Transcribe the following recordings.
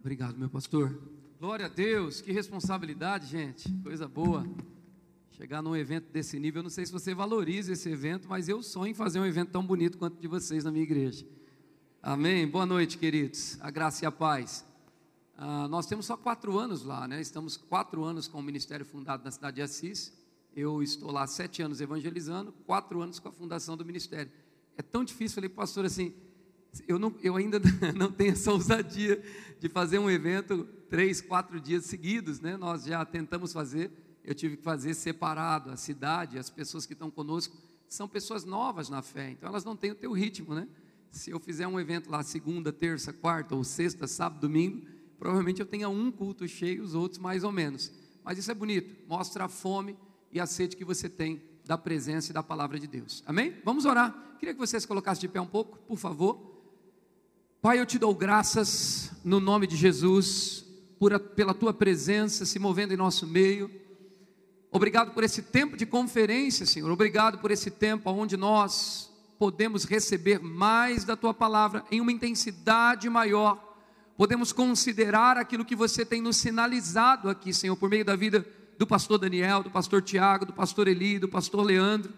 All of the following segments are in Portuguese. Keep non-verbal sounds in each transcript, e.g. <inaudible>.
Obrigado, meu pastor. Glória a Deus, que responsabilidade, gente. Coisa boa. Chegar num evento desse nível, eu não sei se você valoriza esse evento, mas eu sonho em fazer um evento tão bonito quanto de vocês na minha igreja. Amém? Boa noite, queridos. A graça e a paz. Ah, nós temos só quatro anos lá, né? Estamos quatro anos com o ministério fundado na cidade de Assis. Eu estou lá sete anos evangelizando, quatro anos com a fundação do ministério. É tão difícil, falei, pastor, assim, eu, não, eu ainda <laughs> não tenho essa ousadia de fazer um evento três, quatro dias seguidos, né? Nós já tentamos fazer, eu tive que fazer separado a cidade, as pessoas que estão conosco são pessoas novas na fé, então elas não têm o teu ritmo, né? Se eu fizer um evento lá segunda, terça, quarta ou sexta, sábado, domingo, provavelmente eu tenha um culto cheio, os outros mais ou menos. Mas isso é bonito, mostra a fome e a sede que você tem da presença e da palavra de Deus. Amém? Vamos orar. Queria que vocês colocassem de pé um pouco, por favor. Pai, eu te dou graças no nome de Jesus, por, pela tua presença se movendo em nosso meio. Obrigado por esse tempo de conferência, Senhor. Obrigado por esse tempo onde nós podemos receber mais da tua palavra em uma intensidade maior. Podemos considerar aquilo que você tem nos sinalizado aqui, Senhor, por meio da vida do pastor Daniel, do pastor Tiago, do pastor Eli, do pastor Leandro.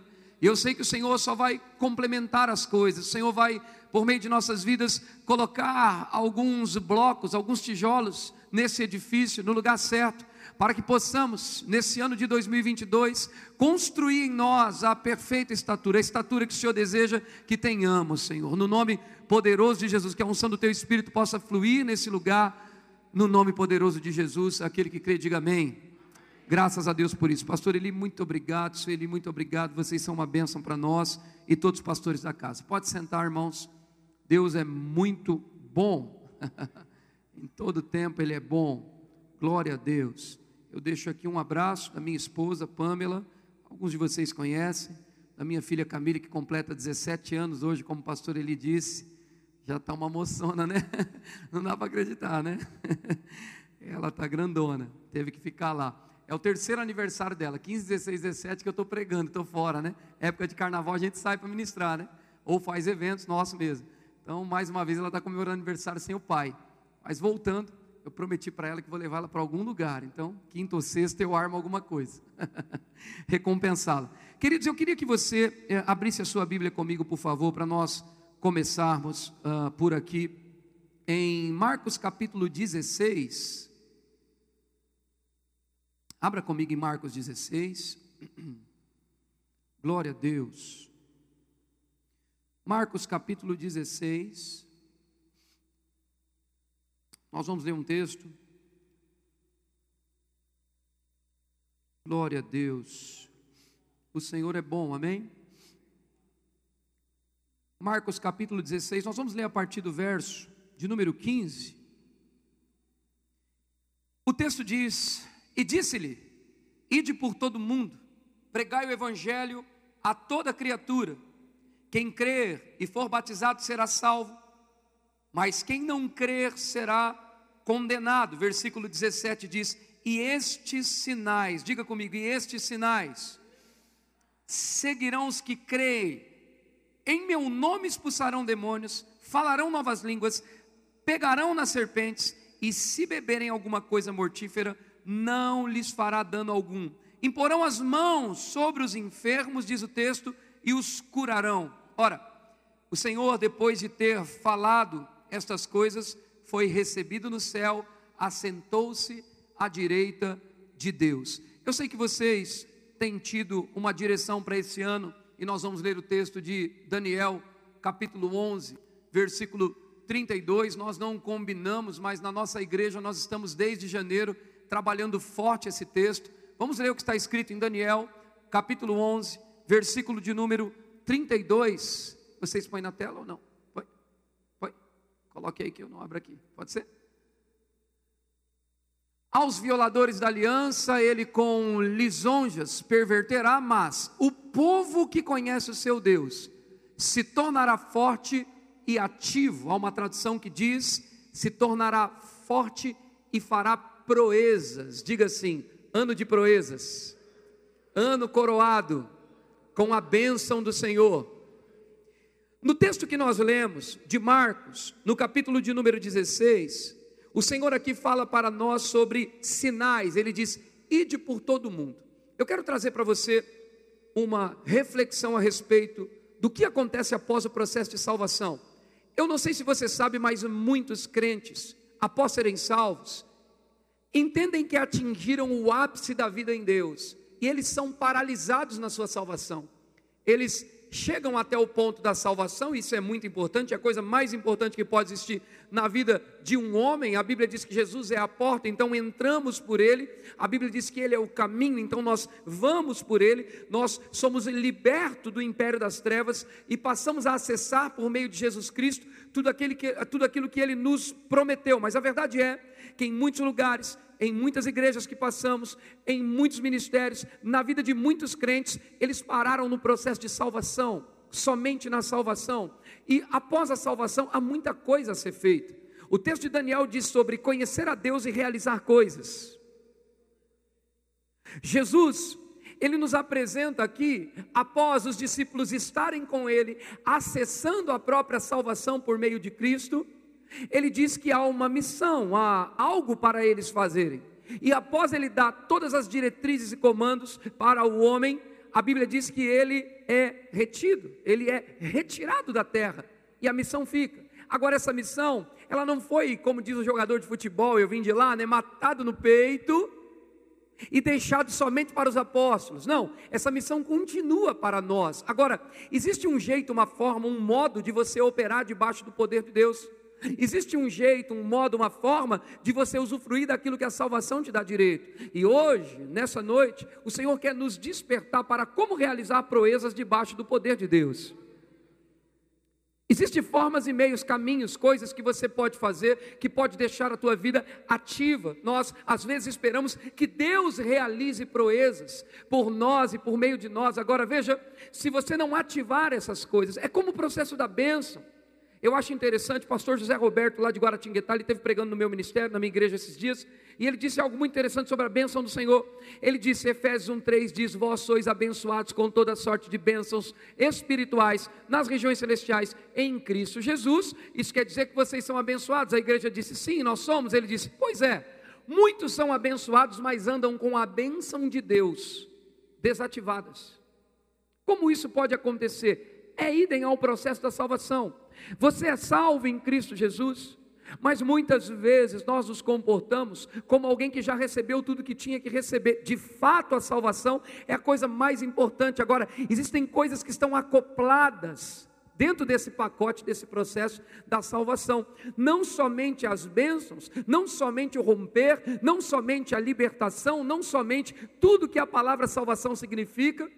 E eu sei que o Senhor só vai complementar as coisas, o Senhor vai por meio de nossas vidas, colocar alguns blocos, alguns tijolos nesse edifício, no lugar certo, para que possamos, nesse ano de 2022, construir em nós a perfeita estatura, a estatura que o Senhor deseja que tenhamos, Senhor. No nome poderoso de Jesus, que a unção do Teu Espírito possa fluir nesse lugar, no nome poderoso de Jesus, aquele que crê, diga amém. Graças a Deus por isso. Pastor Eli, muito obrigado. Sueli, muito obrigado. Vocês são uma bênção para nós e todos os pastores da casa. Pode sentar, irmãos. Deus é muito bom, <laughs> em todo tempo Ele é bom, glória a Deus. Eu deixo aqui um abraço da minha esposa Pamela, alguns de vocês conhecem, da minha filha Camila, que completa 17 anos hoje, como o pastor Eli disse, já está uma moçona, né? <laughs> Não dá para acreditar, né? <laughs> Ela está grandona, teve que ficar lá. É o terceiro aniversário dela, 15, 16, 17, que eu estou pregando, estou fora, né? Época de carnaval a gente sai para ministrar, né? Ou faz eventos nossos mesmo. Então, mais uma vez, ela está comemorando aniversário sem o pai. Mas voltando, eu prometi para ela que vou levá-la para algum lugar. Então, quinta ou sexta eu armo alguma coisa. <laughs> Recompensá-la. Queridos, eu queria que você é, abrisse a sua Bíblia comigo, por favor, para nós começarmos uh, por aqui. Em Marcos capítulo 16. Abra comigo em Marcos 16. Glória a Deus. Marcos capítulo 16. Nós vamos ler um texto. Glória a Deus. O Senhor é bom, amém? Marcos capítulo 16, nós vamos ler a partir do verso de número 15. O texto diz: E disse-lhe: Ide por todo o mundo, pregai o evangelho a toda criatura. Quem crer e for batizado será salvo, mas quem não crer será condenado. Versículo 17 diz: E estes sinais, diga comigo, e estes sinais seguirão os que creem. Em meu nome expulsarão demônios, falarão novas línguas, pegarão nas serpentes, e se beberem alguma coisa mortífera, não lhes fará dano algum. Imporão as mãos sobre os enfermos, diz o texto, e os curarão. Ora, o Senhor, depois de ter falado estas coisas, foi recebido no céu, assentou-se à direita de Deus. Eu sei que vocês têm tido uma direção para esse ano, e nós vamos ler o texto de Daniel, capítulo 11, versículo 32. Nós não combinamos, mas na nossa igreja nós estamos desde janeiro trabalhando forte esse texto. Vamos ler o que está escrito em Daniel, capítulo 11, versículo de número 32, vocês põem na tela ou não? Põe? Põe? Coloque aí que eu não abro aqui. Pode ser? Aos violadores da aliança, ele com lisonjas perverterá, mas o povo que conhece o seu Deus se tornará forte e ativo. Há uma tradução que diz: se tornará forte e fará proezas. Diga assim: ano de proezas, ano coroado com a bênção do Senhor. No texto que nós lemos, de Marcos, no capítulo de número 16, o Senhor aqui fala para nós sobre sinais. Ele diz: ide por todo mundo. Eu quero trazer para você uma reflexão a respeito do que acontece após o processo de salvação. Eu não sei se você sabe, mas muitos crentes, após serem salvos, entendem que atingiram o ápice da vida em Deus e eles são paralisados na sua salvação. Eles chegam até o ponto da salvação, isso é muito importante, é a coisa mais importante que pode existir na vida de um homem. A Bíblia diz que Jesus é a porta, então entramos por ele. A Bíblia diz que ele é o caminho, então nós vamos por ele. Nós somos libertos do império das trevas e passamos a acessar por meio de Jesus Cristo tudo que, tudo aquilo que ele nos prometeu. Mas a verdade é que em muitos lugares em muitas igrejas que passamos, em muitos ministérios, na vida de muitos crentes, eles pararam no processo de salvação, somente na salvação. E após a salvação, há muita coisa a ser feita. O texto de Daniel diz sobre conhecer a Deus e realizar coisas. Jesus, ele nos apresenta aqui, após os discípulos estarem com ele, acessando a própria salvação por meio de Cristo, ele diz que há uma missão, há algo para eles fazerem. E após ele dar todas as diretrizes e comandos para o homem, a Bíblia diz que ele é retido, ele é retirado da terra e a missão fica. Agora essa missão, ela não foi, como diz o jogador de futebol, eu vim de lá, né, matado no peito e deixado somente para os apóstolos. Não, essa missão continua para nós. Agora, existe um jeito, uma forma, um modo de você operar debaixo do poder de Deus. Existe um jeito, um modo, uma forma de você usufruir daquilo que a salvação te dá direito. E hoje, nessa noite, o Senhor quer nos despertar para como realizar proezas debaixo do poder de Deus. Existem formas e meios, caminhos, coisas que você pode fazer que pode deixar a tua vida ativa. Nós às vezes esperamos que Deus realize proezas por nós e por meio de nós. Agora veja, se você não ativar essas coisas, é como o processo da bênção. Eu acho interessante, o pastor José Roberto, lá de Guaratinguetá, ele esteve pregando no meu ministério, na minha igreja esses dias, e ele disse algo muito interessante sobre a bênção do Senhor. Ele disse, Efésios 1,3 diz: Vós sois abençoados com toda sorte de bênçãos espirituais nas regiões celestiais em Cristo Jesus. Isso quer dizer que vocês são abençoados? A igreja disse: Sim, nós somos. Ele disse: Pois é, muitos são abençoados, mas andam com a bênção de Deus desativadas. Como isso pode acontecer? É idem ao processo da salvação. Você é salvo em Cristo Jesus, mas muitas vezes nós nos comportamos como alguém que já recebeu tudo que tinha que receber. De fato, a salvação é a coisa mais importante. Agora, existem coisas que estão acopladas dentro desse pacote, desse processo da salvação. Não somente as bênçãos, não somente o romper, não somente a libertação, não somente tudo que a palavra salvação significa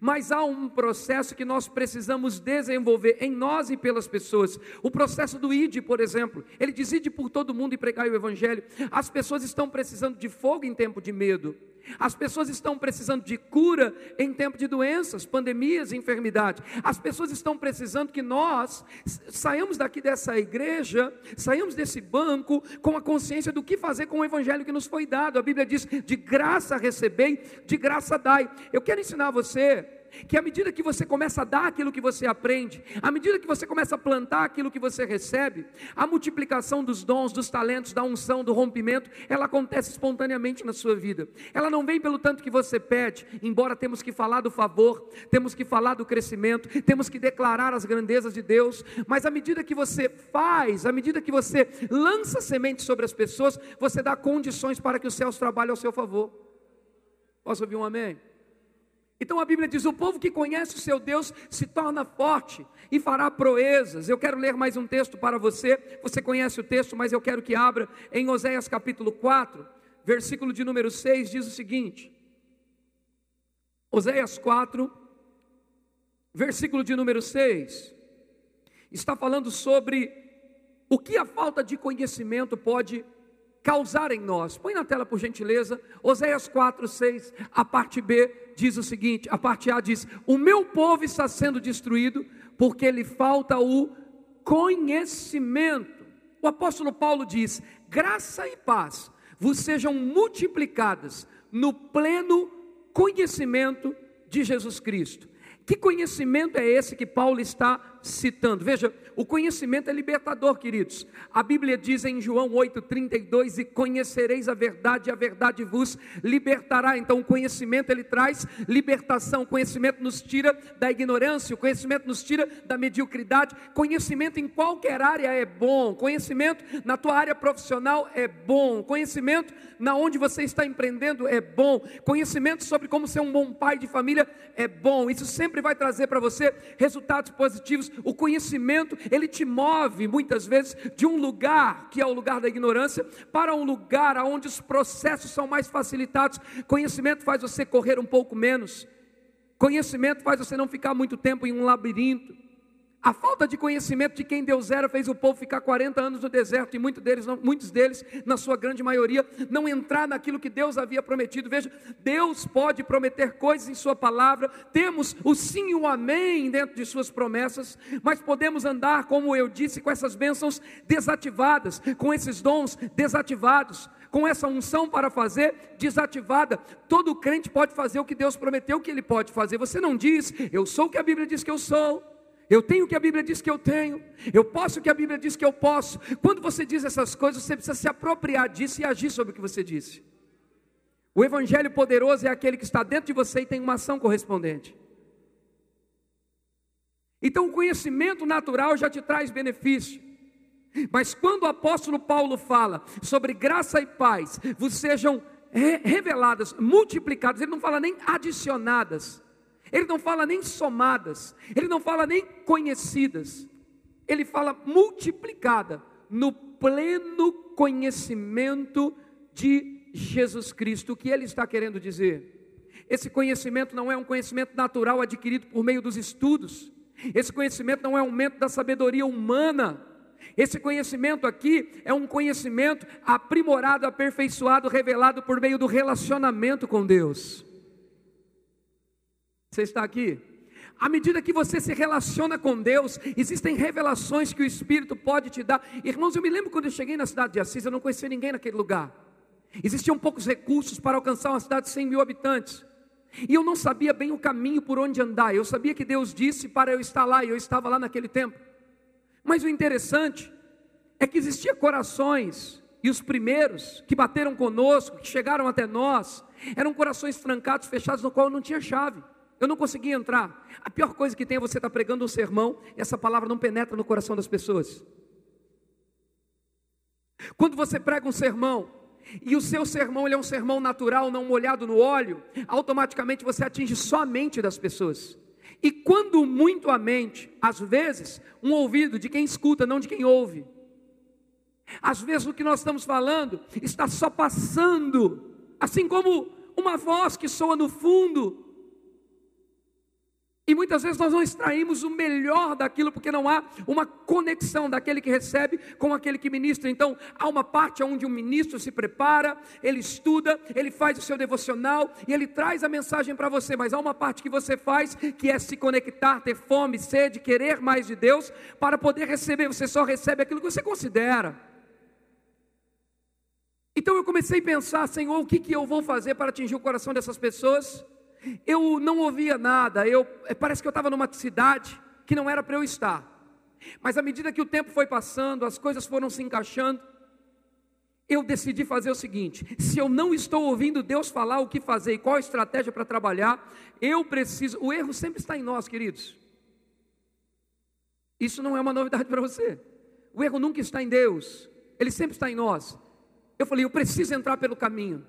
mas há um processo que nós precisamos desenvolver em nós e pelas pessoas. O processo do ID, por exemplo. Ele diz: ide por todo mundo e pregai o evangelho. As pessoas estão precisando de fogo em tempo de medo. As pessoas estão precisando de cura em tempo de doenças, pandemias, enfermidade. As pessoas estão precisando que nós saiamos daqui dessa igreja, saiamos desse banco com a consciência do que fazer com o evangelho que nos foi dado. A Bíblia diz: de graça recebei, de graça dai. Eu quero ensinar você que à medida que você começa a dar aquilo que você aprende, à medida que você começa a plantar aquilo que você recebe, a multiplicação dos dons, dos talentos, da unção, do rompimento, ela acontece espontaneamente na sua vida. Ela não vem pelo tanto que você pede, embora temos que falar do favor, temos que falar do crescimento, temos que declarar as grandezas de Deus, mas à medida que você faz, à medida que você lança sementes sobre as pessoas, você dá condições para que os céus trabalhem ao seu favor. Posso ouvir um amém? Então a Bíblia diz: o povo que conhece o seu Deus se torna forte e fará proezas. Eu quero ler mais um texto para você. Você conhece o texto, mas eu quero que abra em Oséias capítulo 4, versículo de número 6, diz o seguinte: Oséias 4, versículo de número 6, está falando sobre o que a falta de conhecimento pode causar em nós. Põe na tela, por gentileza, Oséias 4, 6, a parte B diz o seguinte: a parte A diz: O meu povo está sendo destruído porque lhe falta o conhecimento. O apóstolo Paulo diz: graça e paz vos sejam multiplicadas no pleno conhecimento de Jesus Cristo. Que conhecimento é esse que Paulo está citando. Veja, o conhecimento é libertador, queridos. A Bíblia diz em João 8:32 e conhecereis a verdade, e a verdade vos libertará. Então, o conhecimento ele traz libertação. O conhecimento nos tira da ignorância, o conhecimento nos tira da mediocridade. Conhecimento em qualquer área é bom. Conhecimento na tua área profissional é bom. Conhecimento na onde você está empreendendo é bom. Conhecimento sobre como ser um bom pai de família é bom. Isso sempre vai trazer para você resultados positivos. O conhecimento, ele te move muitas vezes de um lugar que é o lugar da ignorância para um lugar onde os processos são mais facilitados. Conhecimento faz você correr um pouco menos. Conhecimento faz você não ficar muito tempo em um labirinto. A falta de conhecimento de quem Deus era fez o povo ficar 40 anos no deserto e muitos deles, muitos deles, na sua grande maioria, não entrar naquilo que Deus havia prometido. Veja, Deus pode prometer coisas em Sua palavra, temos o sim e o amém dentro de Suas promessas, mas podemos andar, como eu disse, com essas bênçãos desativadas, com esses dons desativados com essa unção para fazer desativada. Todo crente pode fazer o que Deus prometeu que ele pode fazer. Você não diz, eu sou o que a Bíblia diz que eu sou. Eu tenho o que a Bíblia diz que eu tenho. Eu posso o que a Bíblia diz que eu posso. Quando você diz essas coisas, você precisa se apropriar disso e agir sobre o que você disse. O evangelho poderoso é aquele que está dentro de você e tem uma ação correspondente. Então, o conhecimento natural já te traz benefício. Mas quando o apóstolo Paulo fala sobre graça e paz, vos sejam reveladas, multiplicadas, ele não fala nem adicionadas. Ele não fala nem somadas, ele não fala nem conhecidas, ele fala multiplicada no pleno conhecimento de Jesus Cristo. O que ele está querendo dizer? Esse conhecimento não é um conhecimento natural adquirido por meio dos estudos, esse conhecimento não é um aumento da sabedoria humana. Esse conhecimento aqui é um conhecimento aprimorado, aperfeiçoado, revelado por meio do relacionamento com Deus. Você está aqui? À medida que você se relaciona com Deus, existem revelações que o Espírito pode te dar. Irmãos, eu me lembro quando eu cheguei na cidade de Assis, eu não conhecia ninguém naquele lugar. Existiam poucos recursos para alcançar uma cidade de 100 mil habitantes. E eu não sabia bem o caminho por onde andar. Eu sabia que Deus disse para eu estar lá, e eu estava lá naquele tempo. Mas o interessante é que existiam corações, e os primeiros que bateram conosco, que chegaram até nós, eram corações francados, fechados, no qual não tinha chave. Eu não conseguia entrar. A pior coisa que tem é você estar tá pregando um sermão e essa palavra não penetra no coração das pessoas. Quando você prega um sermão e o seu sermão é um sermão natural, não molhado no óleo, automaticamente você atinge só a mente das pessoas. E quando muito a mente, às vezes, um ouvido de quem escuta, não de quem ouve. Às vezes o que nós estamos falando está só passando, assim como uma voz que soa no fundo, e muitas vezes nós não extraímos o melhor daquilo, porque não há uma conexão daquele que recebe com aquele que ministra. Então, há uma parte onde o ministro se prepara, ele estuda, ele faz o seu devocional e ele traz a mensagem para você. Mas há uma parte que você faz, que é se conectar, ter fome, sede, querer mais de Deus, para poder receber. Você só recebe aquilo que você considera. Então eu comecei a pensar, Senhor, o que, que eu vou fazer para atingir o coração dessas pessoas? Eu não ouvia nada, eu, é, parece que eu estava numa cidade que não era para eu estar. Mas à medida que o tempo foi passando, as coisas foram se encaixando, eu decidi fazer o seguinte: se eu não estou ouvindo Deus falar o que fazer e qual a estratégia para trabalhar, eu preciso. O erro sempre está em nós, queridos. Isso não é uma novidade para você. O erro nunca está em Deus, ele sempre está em nós. Eu falei, eu preciso entrar pelo caminho.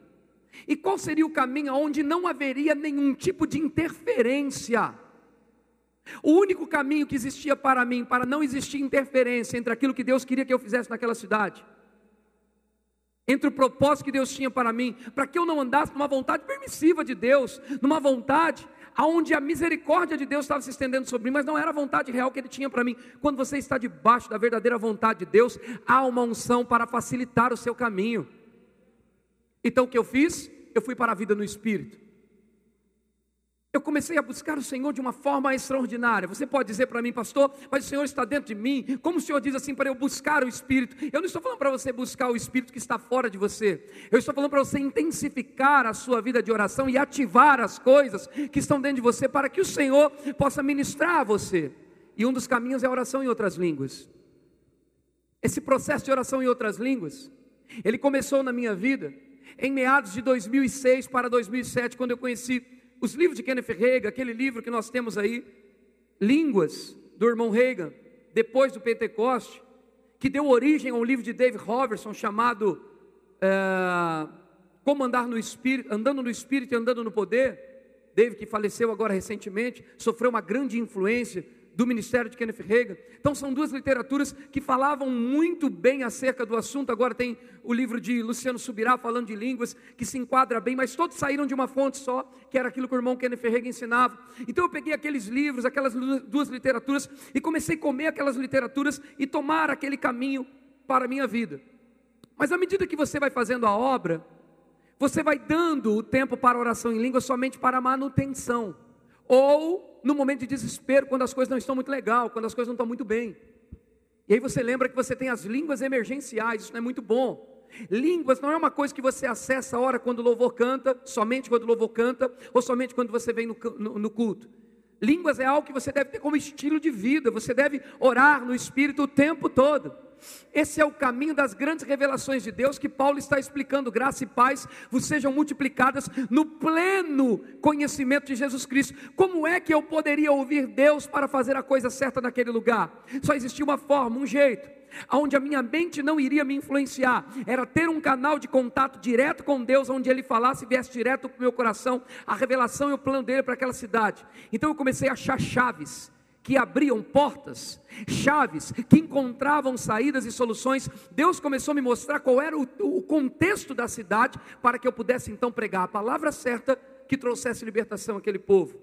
E qual seria o caminho onde não haveria nenhum tipo de interferência? O único caminho que existia para mim, para não existir interferência entre aquilo que Deus queria que eu fizesse naquela cidade, entre o propósito que Deus tinha para mim, para que eu não andasse numa vontade permissiva de Deus, numa vontade aonde a misericórdia de Deus estava se estendendo sobre mim, mas não era a vontade real que Ele tinha para mim. Quando você está debaixo da verdadeira vontade de Deus, há uma unção para facilitar o seu caminho. Então o que eu fiz? Eu fui para a vida no Espírito. Eu comecei a buscar o Senhor de uma forma extraordinária. Você pode dizer para mim, pastor, mas o Senhor está dentro de mim. Como o Senhor diz assim para eu buscar o Espírito? Eu não estou falando para você buscar o Espírito que está fora de você. Eu estou falando para você intensificar a sua vida de oração e ativar as coisas que estão dentro de você para que o Senhor possa ministrar a você. E um dos caminhos é a oração em outras línguas. Esse processo de oração em outras línguas, ele começou na minha vida em meados de 2006 para 2007, quando eu conheci os livros de Kenneth Reagan, aquele livro que nós temos aí, Línguas, do irmão Reagan, depois do Pentecoste, que deu origem a um livro de David Robertson chamado é, Como Andar no Espírito, Andando no Espírito e Andando no Poder. David, que faleceu agora recentemente, sofreu uma grande influência do ministério de Kenneth Reagan. Então são duas literaturas que falavam muito bem acerca do assunto. Agora tem o livro de Luciano Subirá falando de línguas, que se enquadra bem, mas todos saíram de uma fonte só, que era aquilo que o irmão Kenneth Reagan ensinava. Então eu peguei aqueles livros, aquelas duas literaturas e comecei a comer aquelas literaturas e tomar aquele caminho para a minha vida. Mas à medida que você vai fazendo a obra, você vai dando o tempo para oração em língua somente para manutenção ou no momento de desespero, quando as coisas não estão muito legal, quando as coisas não estão muito bem. E aí você lembra que você tem as línguas emergenciais, isso não é muito bom. Línguas não é uma coisa que você acessa a hora quando o louvor canta, somente quando o louvor canta, ou somente quando você vem no, no, no culto. Línguas é algo que você deve ter como estilo de vida, você deve orar no Espírito o tempo todo. Esse é o caminho das grandes revelações de Deus que Paulo está explicando. Graça e paz vos sejam multiplicadas no pleno conhecimento de Jesus Cristo. Como é que eu poderia ouvir Deus para fazer a coisa certa naquele lugar? Só existia uma forma, um jeito onde a minha mente não iria me influenciar, era ter um canal de contato direto com Deus, onde Ele falasse e viesse direto para o meu coração a revelação e o plano dele para aquela cidade. Então eu comecei a achar chaves que abriam portas, chaves que encontravam saídas e soluções. Deus começou a me mostrar qual era o, o, contexto da cidade para que eu pudesse então pregar a palavra certa que trouxesse libertação àquele povo.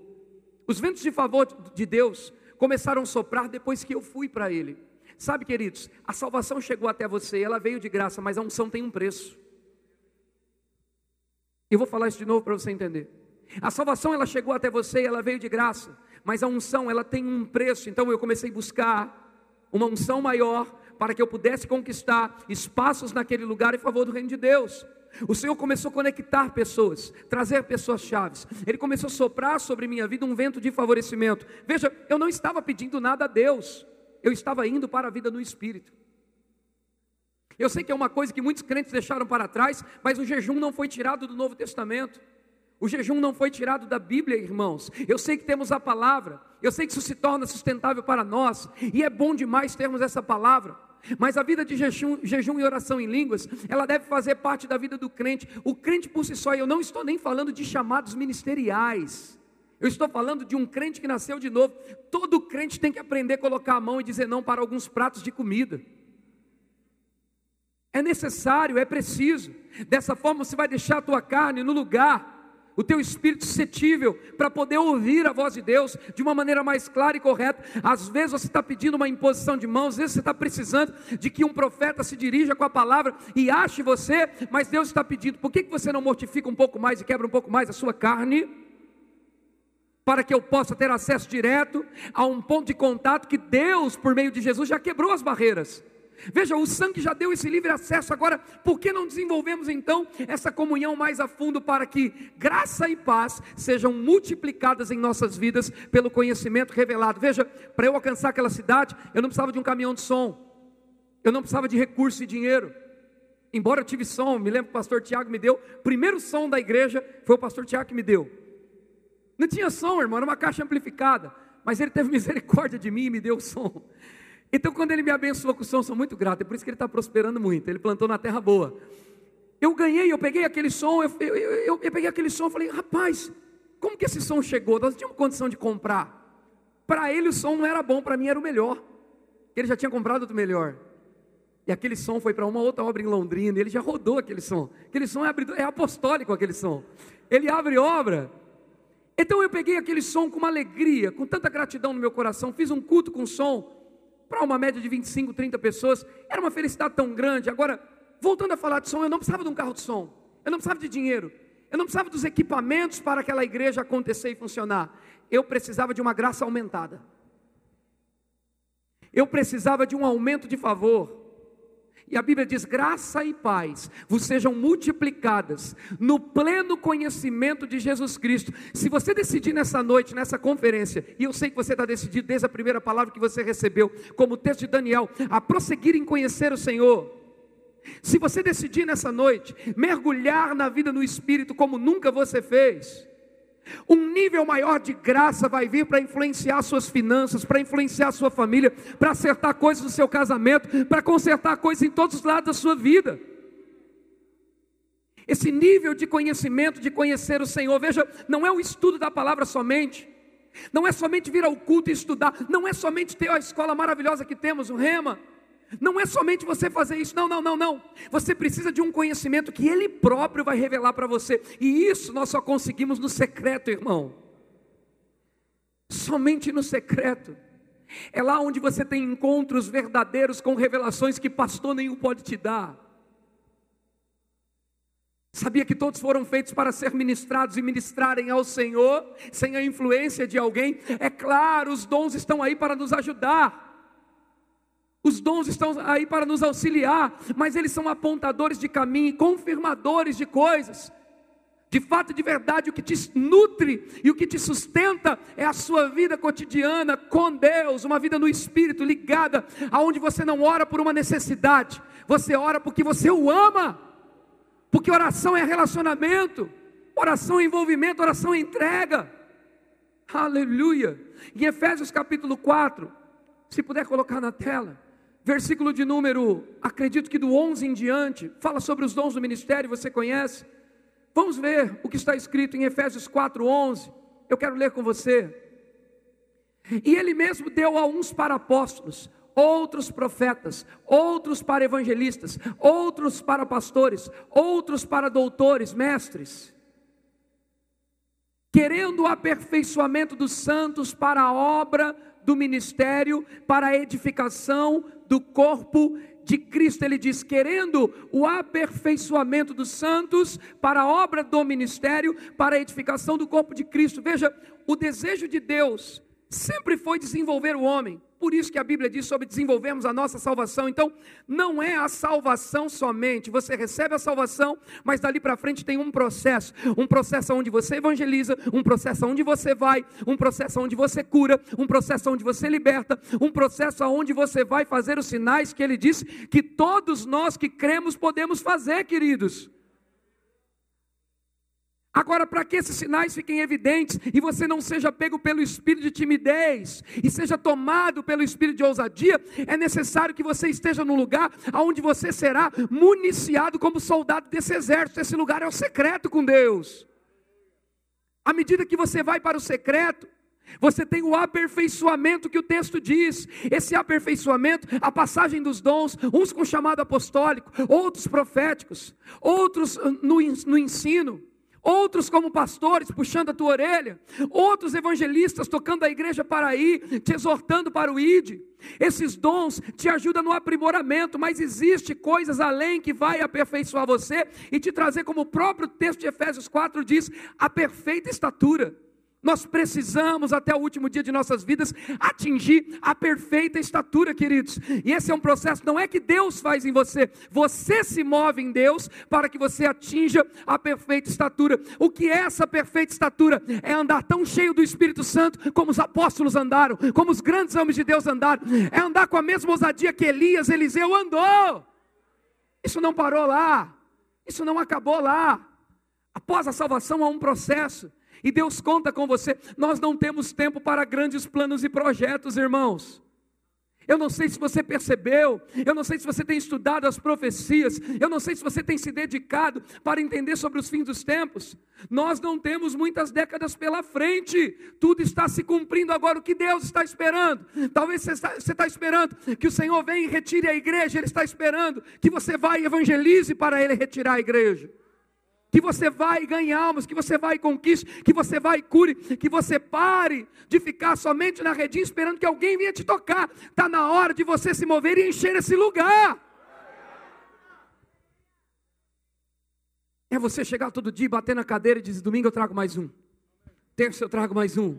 Os ventos de favor de Deus começaram a soprar depois que eu fui para Ele. Sabe, queridos, a salvação chegou até você, ela veio de graça, mas a unção tem um preço. Eu vou falar isso de novo para você entender. A salvação ela chegou até você, ela veio de graça, mas a unção ela tem um preço. Então eu comecei a buscar uma unção maior para que eu pudesse conquistar espaços naquele lugar em favor do reino de Deus. O Senhor começou a conectar pessoas, trazer pessoas chaves. Ele começou a soprar sobre minha vida um vento de favorecimento. Veja, eu não estava pedindo nada a Deus. Eu estava indo para a vida no espírito. Eu sei que é uma coisa que muitos crentes deixaram para trás, mas o jejum não foi tirado do Novo Testamento. O jejum não foi tirado da Bíblia, irmãos. Eu sei que temos a palavra, eu sei que isso se torna sustentável para nós, e é bom demais termos essa palavra. Mas a vida de jejum, jejum, e oração em línguas, ela deve fazer parte da vida do crente. O crente por si só, eu não estou nem falando de chamados ministeriais. Eu estou falando de um crente que nasceu de novo. Todo crente tem que aprender a colocar a mão e dizer não para alguns pratos de comida. É necessário, é preciso. Dessa forma você vai deixar a tua carne no lugar o teu espírito suscetível para poder ouvir a voz de Deus de uma maneira mais clara e correta. Às vezes você está pedindo uma imposição de mãos, às vezes você está precisando de que um profeta se dirija com a palavra e ache você, mas Deus está pedindo, por que você não mortifica um pouco mais e quebra um pouco mais a sua carne? Para que eu possa ter acesso direto a um ponto de contato que Deus, por meio de Jesus, já quebrou as barreiras. Veja, o sangue já deu esse livre acesso, agora, por que não desenvolvemos então essa comunhão mais a fundo para que graça e paz sejam multiplicadas em nossas vidas pelo conhecimento revelado? Veja, para eu alcançar aquela cidade, eu não precisava de um caminhão de som, eu não precisava de recurso e dinheiro. Embora eu tive som, me lembro que o pastor Tiago me deu, primeiro som da igreja foi o pastor Tiago que me deu. Não tinha som, irmão, era uma caixa amplificada, mas ele teve <laughs> misericórdia de mim e me deu o som. Então, quando ele me abençoou com o som, sou muito grato. É por isso que ele está prosperando muito. Ele plantou na terra boa. Eu ganhei, eu peguei aquele som, eu, eu, eu, eu peguei aquele som, e falei, rapaz, como que esse som chegou? Nós tínhamos condição de comprar. Para ele o som não era bom, para mim era o melhor. Ele já tinha comprado do melhor. E aquele som foi para uma outra obra em Londrina, ele já rodou aquele som. Aquele som é, é apostólico, aquele som. Ele abre obra. Então eu peguei aquele som com uma alegria, com tanta gratidão no meu coração, fiz um culto com som para uma média de 25, 30 pessoas, era uma felicidade tão grande. Agora, voltando a falar de som, eu não precisava de um carro de som, eu não precisava de dinheiro, eu não precisava dos equipamentos para aquela igreja acontecer e funcionar. Eu precisava de uma graça aumentada. Eu precisava de um aumento de favor. E a Bíblia diz: graça e paz vos sejam multiplicadas no pleno conhecimento de Jesus Cristo. Se você decidir nessa noite, nessa conferência, e eu sei que você está decidido desde a primeira palavra que você recebeu, como o texto de Daniel, a prosseguir em conhecer o Senhor. Se você decidir nessa noite mergulhar na vida no Espírito como nunca você fez, um nível maior de graça vai vir para influenciar suas finanças, para influenciar sua família, para acertar coisas no seu casamento, para consertar coisas em todos os lados da sua vida. Esse nível de conhecimento, de conhecer o Senhor, veja, não é o estudo da palavra somente, não é somente vir ao culto e estudar, não é somente ter a escola maravilhosa que temos, o Rema. Não é somente você fazer isso, não, não, não, não. Você precisa de um conhecimento que Ele próprio vai revelar para você, e isso nós só conseguimos no secreto, irmão. Somente no secreto. É lá onde você tem encontros verdadeiros com revelações que pastor nenhum pode te dar. Sabia que todos foram feitos para ser ministrados e ministrarem ao Senhor, sem a influência de alguém? É claro, os dons estão aí para nos ajudar. Os dons estão aí para nos auxiliar, mas eles são apontadores de caminho, confirmadores de coisas. De fato, de verdade, o que te nutre e o que te sustenta é a sua vida cotidiana com Deus, uma vida no espírito ligada, aonde você não ora por uma necessidade, você ora porque você o ama. Porque oração é relacionamento, oração é envolvimento, oração é entrega. Aleluia. Em Efésios capítulo 4, se puder colocar na tela versículo de número, acredito que do 11 em diante, fala sobre os dons do ministério, você conhece? Vamos ver o que está escrito em Efésios 4:11. Eu quero ler com você. E ele mesmo deu a uns para apóstolos, outros profetas, outros para evangelistas, outros para pastores, outros para doutores, mestres, querendo o aperfeiçoamento dos santos para a obra do ministério, para a edificação do corpo de Cristo. Ele diz: querendo o aperfeiçoamento dos santos para a obra do ministério, para a edificação do corpo de Cristo. Veja, o desejo de Deus sempre foi desenvolver o homem. Por isso que a Bíblia diz sobre desenvolvermos a nossa salvação. Então, não é a salvação somente. Você recebe a salvação, mas dali para frente tem um processo. Um processo onde você evangeliza, um processo onde você vai, um processo onde você cura, um processo onde você liberta, um processo onde você vai fazer os sinais que ele disse que todos nós que cremos podemos fazer, queridos. Agora, para que esses sinais fiquem evidentes e você não seja pego pelo espírito de timidez e seja tomado pelo espírito de ousadia, é necessário que você esteja no lugar onde você será municiado como soldado desse exército. Esse lugar é o secreto com Deus. À medida que você vai para o secreto, você tem o aperfeiçoamento que o texto diz. Esse aperfeiçoamento, a passagem dos dons, uns com chamado apostólico, outros proféticos, outros no, no ensino outros como pastores puxando a tua orelha, outros evangelistas tocando a igreja para ir, te exortando para o ide. Esses dons te ajudam no aprimoramento, mas existe coisas além que vai aperfeiçoar você e te trazer como o próprio texto de Efésios 4 diz, a perfeita estatura. Nós precisamos, até o último dia de nossas vidas, atingir a perfeita estatura, queridos. E esse é um processo, não é que Deus faz em você, você se move em Deus para que você atinja a perfeita estatura. O que é essa perfeita estatura? É andar tão cheio do Espírito Santo como os apóstolos andaram, como os grandes homens de Deus andaram. É andar com a mesma ousadia que Elias, Eliseu andou. Isso não parou lá, isso não acabou lá. Após a salvação há um processo. E Deus conta com você. Nós não temos tempo para grandes planos e projetos, irmãos. Eu não sei se você percebeu, eu não sei se você tem estudado as profecias, eu não sei se você tem se dedicado para entender sobre os fins dos tempos. Nós não temos muitas décadas pela frente, tudo está se cumprindo agora. O que Deus está esperando? Talvez você está, você está esperando que o Senhor venha e retire a igreja, Ele está esperando que você vá e evangelize para Ele retirar a igreja que você vai ganhe almas, que você vai conquiste, que você vai cure, que você pare de ficar somente na redinha esperando que alguém venha te tocar. Está na hora de você se mover e encher esse lugar. É você chegar todo dia, bater na cadeira e dizer: domingo eu trago mais um, terça eu trago mais um.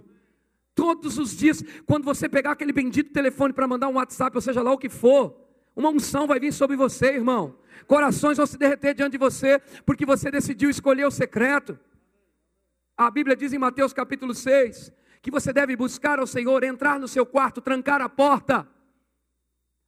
Todos os dias, quando você pegar aquele bendito telefone para mandar um WhatsApp, ou seja lá o que for, Uma unção vai vir sobre você, irmão. Corações vão se derreter diante de você, porque você decidiu escolher o secreto. A Bíblia diz em Mateus capítulo 6 que você deve buscar ao Senhor, entrar no seu quarto, trancar a porta.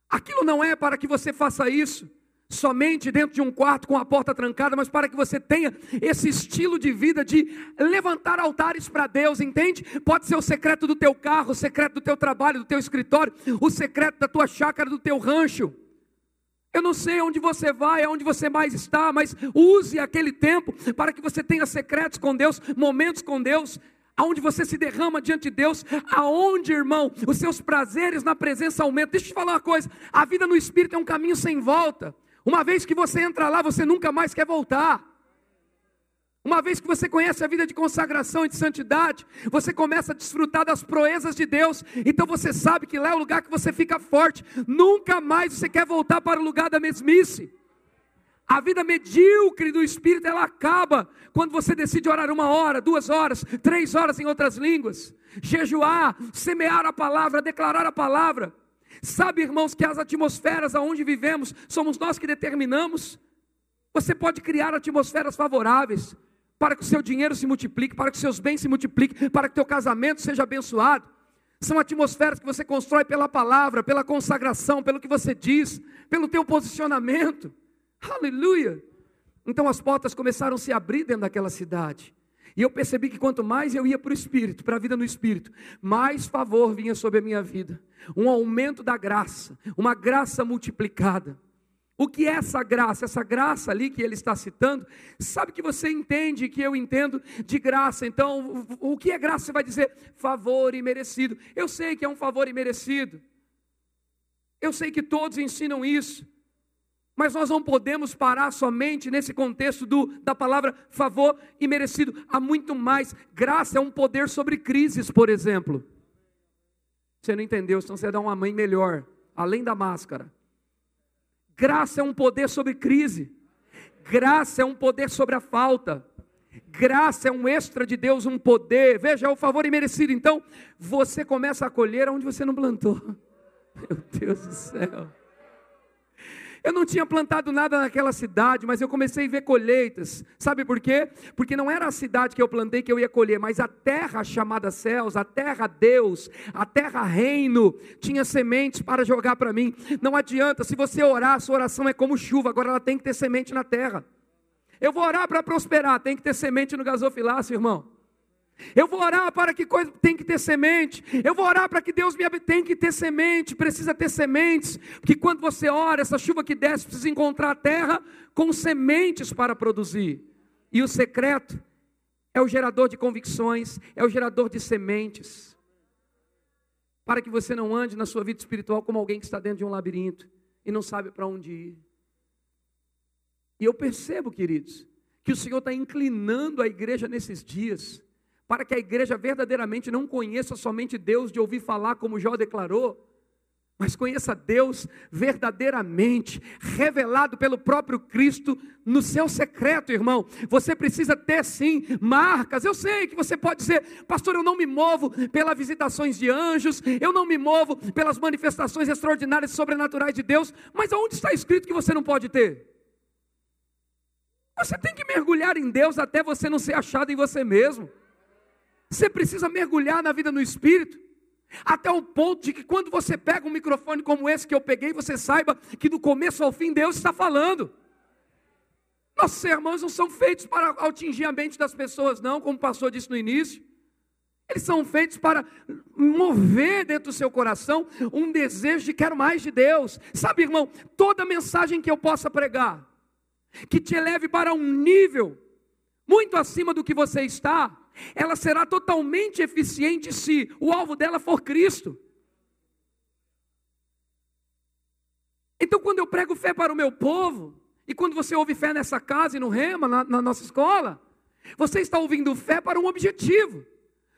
Aquilo não é para que você faça isso somente dentro de um quarto com a porta trancada, mas para que você tenha esse estilo de vida de levantar altares para Deus, entende? Pode ser o secreto do teu carro, o secreto do teu trabalho, do teu escritório, o secreto da tua chácara, do teu rancho. Eu não sei onde você vai, aonde você mais está, mas use aquele tempo para que você tenha secretos com Deus, momentos com Deus, aonde você se derrama diante de Deus, aonde, irmão, os seus prazeres na presença aumentam. Deixa eu te falar uma coisa: a vida no Espírito é um caminho sem volta. Uma vez que você entra lá, você nunca mais quer voltar. Uma vez que você conhece a vida de consagração e de santidade, você começa a desfrutar das proezas de Deus, então você sabe que lá é o lugar que você fica forte, nunca mais você quer voltar para o lugar da mesmice. A vida medíocre do Espírito, ela acaba quando você decide orar uma hora, duas horas, três horas em outras línguas, jejuar, semear a palavra, declarar a palavra. Sabe, irmãos, que as atmosferas aonde vivemos somos nós que determinamos. Você pode criar atmosferas favoráveis para que o seu dinheiro se multiplique, para que os seus bens se multipliquem, para que o teu casamento seja abençoado. São atmosferas que você constrói pela palavra, pela consagração, pelo que você diz, pelo teu posicionamento. Aleluia! Então as portas começaram a se abrir dentro daquela cidade. E eu percebi que quanto mais eu ia para o Espírito, para a vida no Espírito, mais favor vinha sobre a minha vida. Um aumento da graça, uma graça multiplicada. O que é essa graça? Essa graça ali que ele está citando, sabe que você entende que eu entendo de graça. Então, o que é graça? Você vai dizer favor imerecido. Eu sei que é um favor imerecido. Eu sei que todos ensinam isso. Mas nós não podemos parar somente nesse contexto do, da palavra favor e merecido. Há muito mais. Graça é um poder sobre crises, por exemplo. Você não entendeu, então você dá uma mãe melhor, além da máscara. Graça é um poder sobre crise. Graça é um poder sobre a falta. Graça é um extra de Deus, um poder. Veja, é o favor imerecido. Então, você começa a colher onde você não plantou. <laughs> Meu Deus do céu. Eu não tinha plantado nada naquela cidade, mas eu comecei a ver colheitas. Sabe por quê? Porque não era a cidade que eu plantei que eu ia colher, mas a terra chamada céus, a terra Deus, a terra reino, tinha sementes para jogar para mim. Não adianta, se você orar, sua oração é como chuva, agora ela tem que ter semente na terra. Eu vou orar para prosperar, tem que ter semente no gasofilácio, irmão. Eu vou orar para que coisa tem que ter semente. Eu vou orar para que Deus me tem que ter semente, precisa ter sementes, porque quando você ora, essa chuva que desce precisa encontrar a terra com sementes para produzir. E o secreto é o gerador de convicções, é o gerador de sementes. Para que você não ande na sua vida espiritual como alguém que está dentro de um labirinto e não sabe para onde ir. E eu percebo, queridos, que o Senhor está inclinando a igreja nesses dias para que a igreja verdadeiramente não conheça somente Deus de ouvir falar, como Jó declarou, mas conheça Deus verdadeiramente, revelado pelo próprio Cristo no seu secreto, irmão. Você precisa ter sim marcas. Eu sei que você pode dizer, pastor, eu não me movo pelas visitações de anjos, eu não me movo pelas manifestações extraordinárias e sobrenaturais de Deus, mas aonde está escrito que você não pode ter? Você tem que mergulhar em Deus até você não ser achado em você mesmo. Você precisa mergulhar na vida no Espírito. Até o ponto de que quando você pega um microfone como esse que eu peguei, você saiba que do começo ao fim Deus está falando. Nossos sermões não são feitos para atingir a mente das pessoas, não, como o pastor disse no início. Eles são feitos para mover dentro do seu coração um desejo de quero mais de Deus. Sabe, irmão, toda mensagem que eu possa pregar, que te eleve para um nível muito acima do que você está, ela será totalmente eficiente se o alvo dela for Cristo. Então, quando eu prego fé para o meu povo, e quando você ouve fé nessa casa e no Rema, na, na nossa escola, você está ouvindo fé para um objetivo.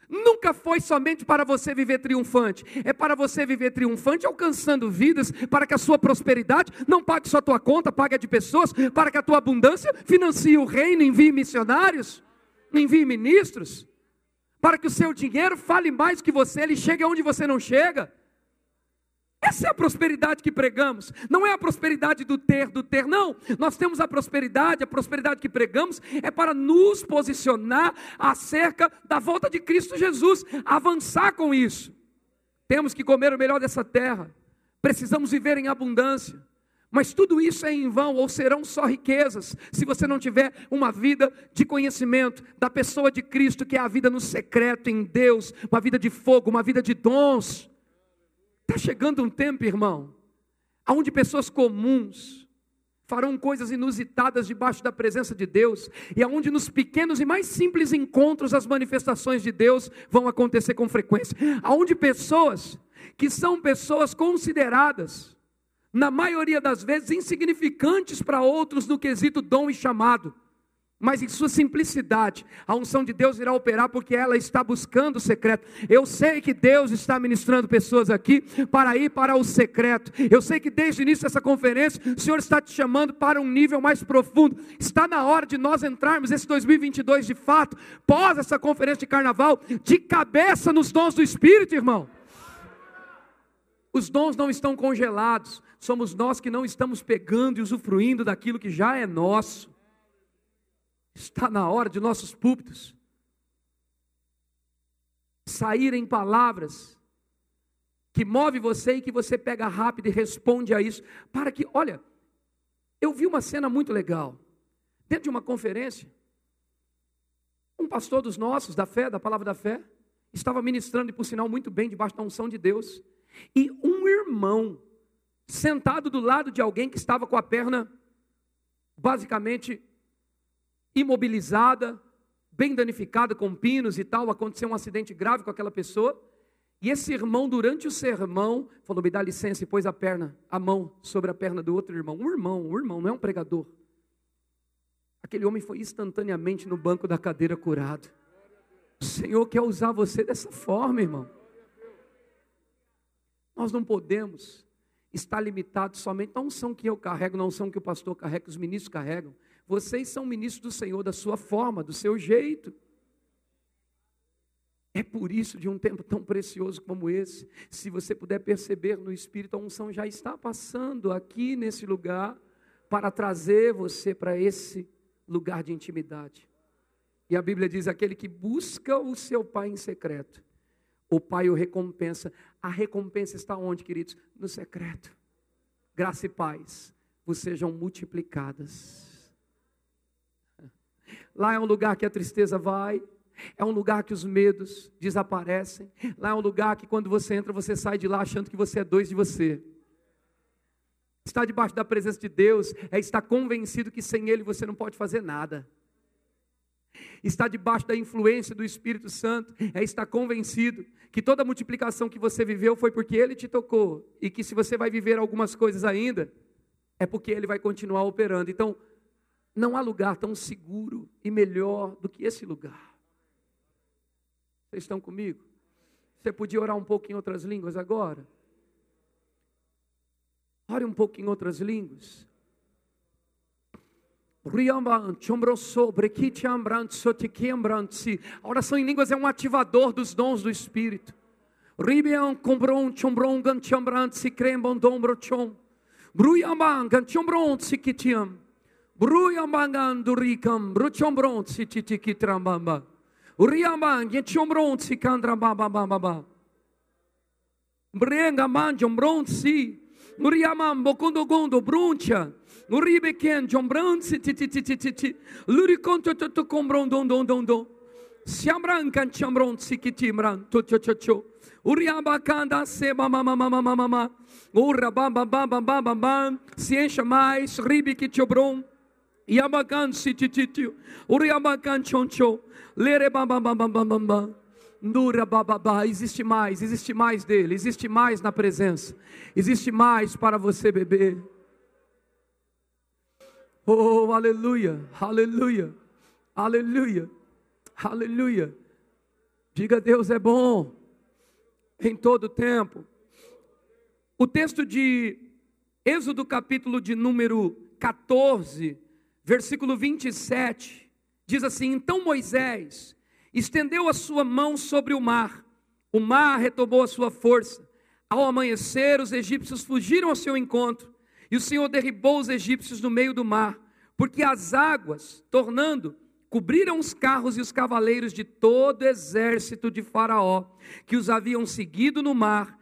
Nunca foi somente para você viver triunfante, é para você viver triunfante, alcançando vidas, para que a sua prosperidade não pague só a tua conta, pague a de pessoas, para que a tua abundância financie o reino, envie missionários envie ministros, para que o seu dinheiro fale mais que você, ele chegue onde você não chega. Essa é a prosperidade que pregamos. Não é a prosperidade do ter, do ter, não. Nós temos a prosperidade, a prosperidade que pregamos é para nos posicionar acerca da volta de Cristo Jesus, avançar com isso. Temos que comer o melhor dessa terra. Precisamos viver em abundância. Mas tudo isso é em vão, ou serão só riquezas, se você não tiver uma vida de conhecimento da pessoa de Cristo, que é a vida no secreto em Deus, uma vida de fogo, uma vida de dons. Está chegando um tempo, irmão, onde pessoas comuns farão coisas inusitadas debaixo da presença de Deus, e aonde nos pequenos e mais simples encontros as manifestações de Deus vão acontecer com frequência. Aonde pessoas que são pessoas consideradas na maioria das vezes, insignificantes para outros no quesito dom e chamado. Mas em sua simplicidade, a unção de Deus irá operar porque ela está buscando o secreto. Eu sei que Deus está ministrando pessoas aqui para ir para o secreto. Eu sei que desde o início dessa conferência, o Senhor está te chamando para um nível mais profundo. Está na hora de nós entrarmos esse 2022 de fato, pós essa conferência de carnaval, de cabeça nos dons do Espírito, irmão. Os dons não estão congelados, somos nós que não estamos pegando e usufruindo daquilo que já é nosso. Está na hora de nossos púlpitos saírem palavras que move você e que você pega rápido e responde a isso, para que, olha, eu vi uma cena muito legal. Dentro de uma conferência, um pastor dos nossos, da fé, da palavra da fé, estava ministrando, e por sinal, muito bem, debaixo da unção de Deus. E um irmão sentado do lado de alguém que estava com a perna basicamente imobilizada, bem danificada com pinos e tal, aconteceu um acidente grave com aquela pessoa. E esse irmão, durante o sermão, falou: Me dá licença, e pôs a perna, a mão sobre a perna do outro irmão. Um irmão, um irmão, não é um pregador. Aquele homem foi instantaneamente no banco da cadeira curado. O Senhor quer usar você dessa forma, irmão. Nós não podemos está limitado somente à unção que eu carrego, na unção que o pastor carrega, que os ministros carregam. Vocês são ministros do Senhor da sua forma, do seu jeito. É por isso, de um tempo tão precioso como esse, se você puder perceber no Espírito, a unção já está passando aqui nesse lugar para trazer você para esse lugar de intimidade. E a Bíblia diz: aquele que busca o seu Pai em secreto, o Pai o recompensa. A recompensa está onde, queridos? No secreto. Graça e paz vos sejam multiplicadas. Lá é um lugar que a tristeza vai, é um lugar que os medos desaparecem. Lá é um lugar que quando você entra, você sai de lá achando que você é dois de você. Estar debaixo da presença de Deus é estar convencido que sem Ele você não pode fazer nada estar debaixo da influência do Espírito Santo, é estar convencido que toda a multiplicação que você viveu foi porque Ele te tocou, e que se você vai viver algumas coisas ainda, é porque Ele vai continuar operando. Então, não há lugar tão seguro e melhor do que esse lugar. Vocês estão comigo? Você podia orar um pouco em outras línguas agora? Ore um pouco em outras línguas. A oração em línguas é um ativador dos dons do Espírito. Ribian combron chombron gan chambran si crembon dombro chom. Bruyamban si kitiam. Bruyamban durikam bruchombron si titikitrambamba. Uriamban gan chombron si kandrambamba bamba. Brenga man chombron si. Uriamam bokundo gondo bruncha. Uribe ken jombran ti ti ti ti ti ti. Luri konto to to kombron don don don don. Siamran kan chambron sikitimran to cho cho cho. Uriaba kanda se mama mama mama mama. Ura bam. Se encha mais. Ribe que chobron. Yabakan si ti ti ti. Uriabakan choncho. Lere bam bam bam bam bam bam bam. Nura bababá, existe mais, existe mais dele, existe mais na presença, existe mais para você beber. Oh, aleluia, aleluia, aleluia, aleluia. Diga Deus é bom em todo tempo. O texto de Êxodo, capítulo de número 14, versículo 27, diz assim: Então Moisés estendeu a sua mão sobre o mar, o mar retomou a sua força, Ao amanhecer, os egípcios fugiram ao seu encontro, e o Senhor derribou os egípcios no meio do mar, porque as águas, tornando, cobriram os carros e os cavaleiros de todo o exército de Faraó, que os haviam seguido no mar,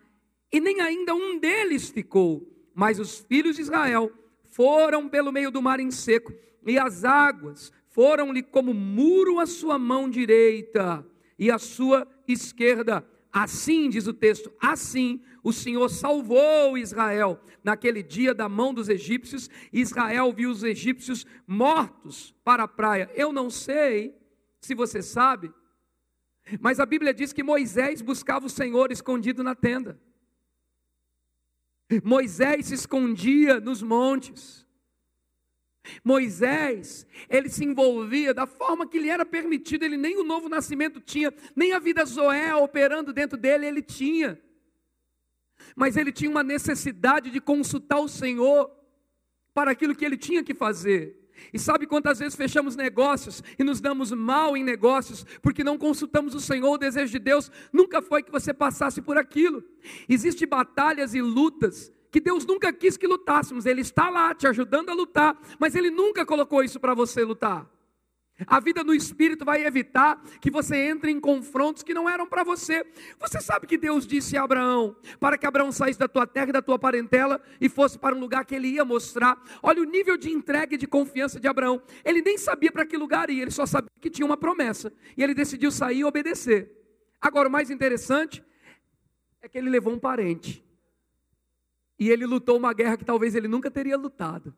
e nem ainda um deles ficou, mas os filhos de Israel foram pelo meio do mar em seco, e as águas foram-lhe como muro à sua mão direita e à sua esquerda. Assim, diz o texto, assim o Senhor salvou Israel naquele dia da mão dos egípcios. Israel viu os egípcios mortos para a praia. Eu não sei se você sabe, mas a Bíblia diz que Moisés buscava o Senhor escondido na tenda. Moisés se escondia nos montes. Moisés, ele se envolvia da forma que lhe era permitido, ele nem o novo nascimento tinha, nem a vida Zoé operando dentro dele ele tinha. Mas ele tinha uma necessidade de consultar o Senhor para aquilo que ele tinha que fazer. E sabe quantas vezes fechamos negócios e nos damos mal em negócios porque não consultamos o Senhor, o desejo de Deus nunca foi que você passasse por aquilo. Existem batalhas e lutas que Deus nunca quis que lutássemos, Ele está lá te ajudando a lutar, mas Ele nunca colocou isso para você lutar. A vida no espírito vai evitar que você entre em confrontos que não eram para você. Você sabe que Deus disse a Abraão para que Abraão saísse da tua terra e da tua parentela e fosse para um lugar que ele ia mostrar. Olha o nível de entrega e de confiança de Abraão. Ele nem sabia para que lugar ia, ele só sabia que tinha uma promessa. E ele decidiu sair e obedecer. Agora, o mais interessante é que ele levou um parente. E ele lutou uma guerra que talvez ele nunca teria lutado.